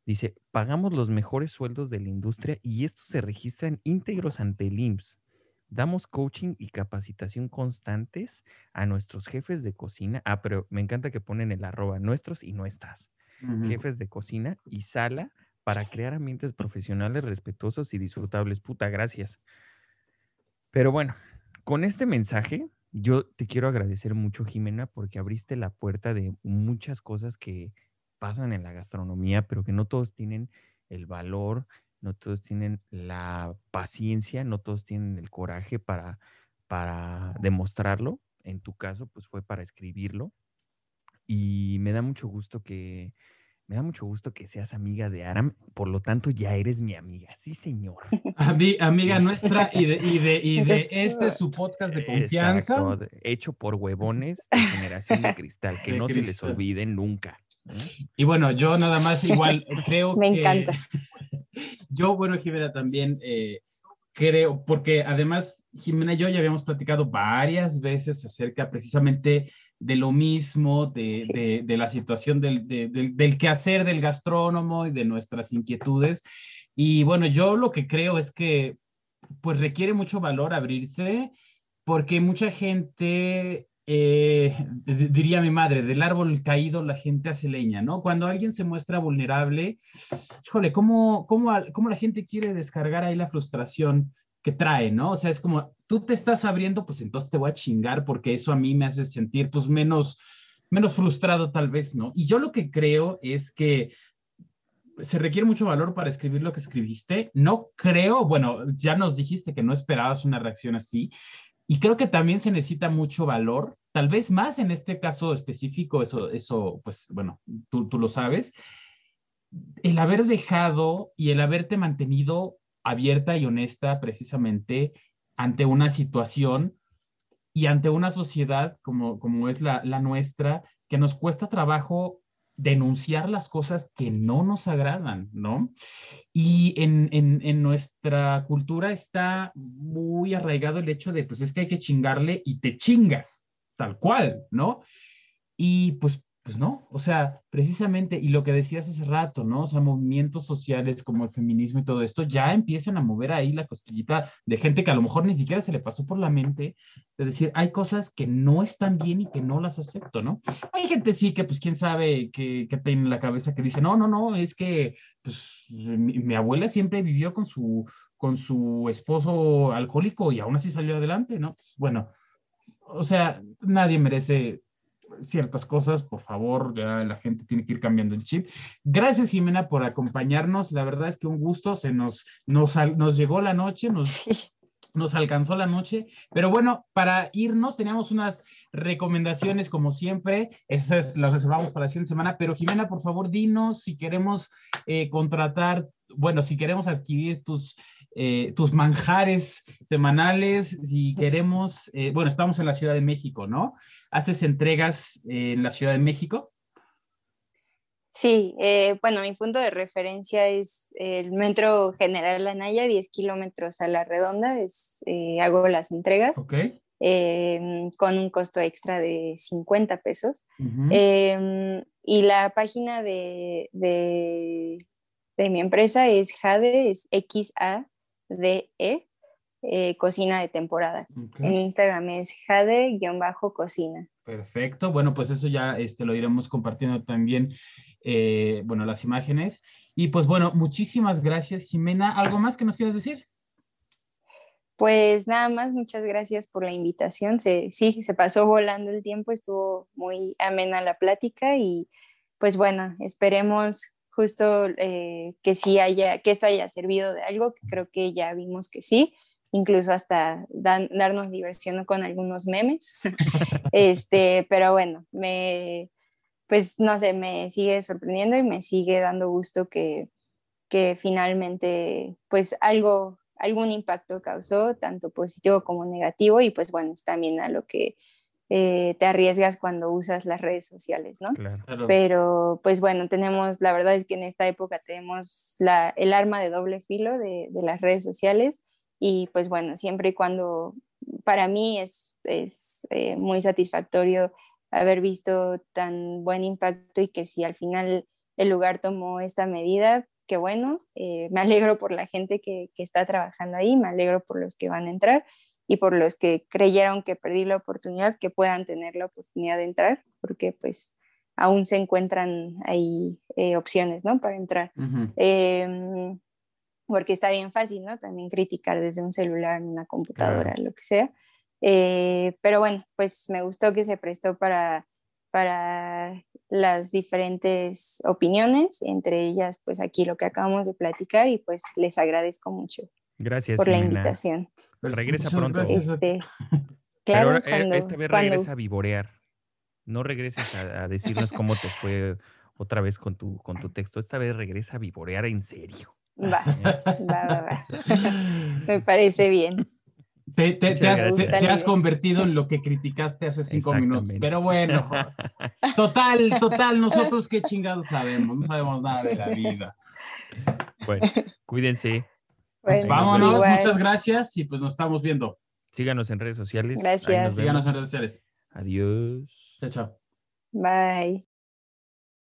Dice, pagamos los mejores sueldos de la industria y estos se registran íntegros ante el IMSS. Damos coaching y capacitación constantes a nuestros jefes de cocina. Ah, pero me encanta que ponen el arroba nuestros y nuestras. Jefes de cocina y sala para crear ambientes profesionales respetuosos y disfrutables. Puta, gracias. Pero bueno, con este mensaje, yo te quiero agradecer mucho, Jimena, porque abriste la puerta de muchas cosas que, pasan en la gastronomía, pero que no todos tienen el valor, no todos tienen la paciencia, no todos tienen el coraje para, para demostrarlo. En tu caso, pues fue para escribirlo. Y me da mucho gusto que, me da mucho gusto que seas amiga de Aram, por lo tanto ya eres mi amiga, sí señor. [LAUGHS] amiga nuestra y de, y de, y de este su podcast de confianza. Exacto, hecho por huevones de generación de cristal, que no se les olvide nunca. Y bueno, yo nada más [LAUGHS] igual creo Me encanta. [LAUGHS] Yo, bueno, Jimena, también eh, creo, porque además Jimena y yo ya habíamos platicado varias veces acerca precisamente de lo mismo, de, la situación del, del, quehacer del gastrónomo y de nuestras inquietudes. Y bueno, yo lo que creo es que pues requiere mucho valor abrirse porque mucha gente, eh, diría mi madre, del árbol caído la gente hace leña, ¿no? Cuando alguien se muestra vulnerable, híjole, ¿cómo, cómo, cómo la gente quiere descargar ahí la frustración? que trae, ¿no? O sea, es como, tú te estás abriendo, pues entonces te voy a chingar porque eso a mí me hace sentir pues menos, menos frustrado tal vez, ¿no? Y yo lo que creo es que se requiere mucho valor para escribir lo que escribiste. No creo, bueno, ya nos dijiste que no esperabas una reacción así. Y creo que también se necesita mucho valor, tal vez más en este caso específico, eso, eso pues bueno, tú, tú lo sabes, el haber dejado y el haberte mantenido abierta y honesta precisamente ante una situación y ante una sociedad como, como es la, nuestra, que nos cuesta trabajo denunciar las cosas que no nos agradan, ¿no? Y en, en, nuestra cultura está muy arraigado el hecho de, pues es que hay que chingarle y te chingas, tal cual, ¿no? Y pues pues no, o sea, precisamente, y lo que decías hace rato, ¿no? O sea, movimientos sociales como el feminismo y todo esto ya empiezan a mover ahí la cosquillita de gente que a lo mejor ni siquiera se le pasó por la mente de decir, hay cosas que no están bien y que no las acepto, ¿no? Hay gente sí que, pues, quién sabe qué, tiene en la cabeza que dice, no, no, no, es que, pues, mi, abuela siempre vivió con su, con su esposo alcohólico y aún así salió adelante, ¿no? Pues, bueno, o sea, nadie merece ciertas cosas, por favor, ya la gente tiene que ir cambiando el chip. Gracias, Jimena, por acompañarnos. La verdad es que un gusto, se nos, nos, nos llegó la noche, nos, nos alcanzó la noche, pero bueno, para irnos teníamos unas recomendaciones como siempre, esas las reservamos para la siguiente semana, pero Jimena, por favor, dinos si queremos eh, contratar, bueno, si queremos adquirir tus eh, tus manjares semanales, si queremos, eh, bueno, estamos en la Ciudad de México, ¿no? ¿Haces entregas en la Ciudad de México? Sí, eh, bueno, mi punto de referencia es el Metro General Anaya, 10 kilómetros a la redonda, es, hago las entregas. con un costo extra de 50 pesos. Em, y la página de, de, de, mi empresa es Jade, es XA de E, eh, cocina de temporada. En Instagram es jade-cocina. Perfecto. Bueno, pues eso ya este, lo iremos compartiendo también, eh, bueno, las imágenes. Y pues bueno, muchísimas gracias, Jimena. ¿Algo más que nos quieras decir? Pues nada más, muchas gracias por la invitación. Se, sí, se pasó volando el tiempo, estuvo muy amena la plática y pues bueno, esperemos justo eh, que sí haya, que esto haya servido de algo, que creo que ya vimos que sí, incluso hasta darnos diversión con algunos memes. [LAUGHS] este, pero bueno, me, pues no sé, me sigue sorprendiendo y me sigue dando gusto que, que finalmente, pues algo, algún impacto causó, tanto positivo como negativo, y pues bueno, es también a lo que eh, te arriesgas cuando usas las redes sociales, ¿no? Pero pues bueno, tenemos, la verdad es que en esta época tenemos la, el arma de doble filo de, de, las redes sociales y pues bueno, siempre y cuando para mí es, es eh, muy satisfactorio haber visto tan buen impacto y que si al final el lugar tomó esta medida, qué bueno, eh, me alegro por la gente que, que está trabajando ahí, me alegro por los que van a entrar y por los que creyeron que perdí la oportunidad, que puedan tener la oportunidad de entrar, porque pues aún se encuentran ahí eh, opciones, ¿no? Para entrar. Porque está bien fácil, ¿no? También criticar desde un celular, una computadora, lo que sea. Eh, pero bueno, pues me gustó que se prestó para, para las diferentes opiniones, entre ellas pues aquí lo que acabamos de platicar y pues les agradezco mucho Gracias por la invitación. Pero Regresa muchas pronto. Este, [LAUGHS] Pero claro, ahora, eh, cuando, esta vez cuando- regresa a vivorear. No regreses a, a decirnos cómo te fue otra vez con tu, con tu texto. Esta vez regresa a vivorear en serio. [LAUGHS] Va, va, va, va. [LAUGHS] Me parece bien. Te, te- Muchas te has, gracias. te- te has convertido en lo que criticaste hace cinco minutos. Pero bueno, [LAUGHS] total, total, nosotros qué chingados sabemos, no sabemos nada de la vida. Bueno, cuídense. Pues Bueno, vámonos, igual. muchas gracias y pues nos estamos viendo. Síganos en redes sociales. Gracias. nos Síganos en redes sociales. Adiós. Chao, chao. Bye.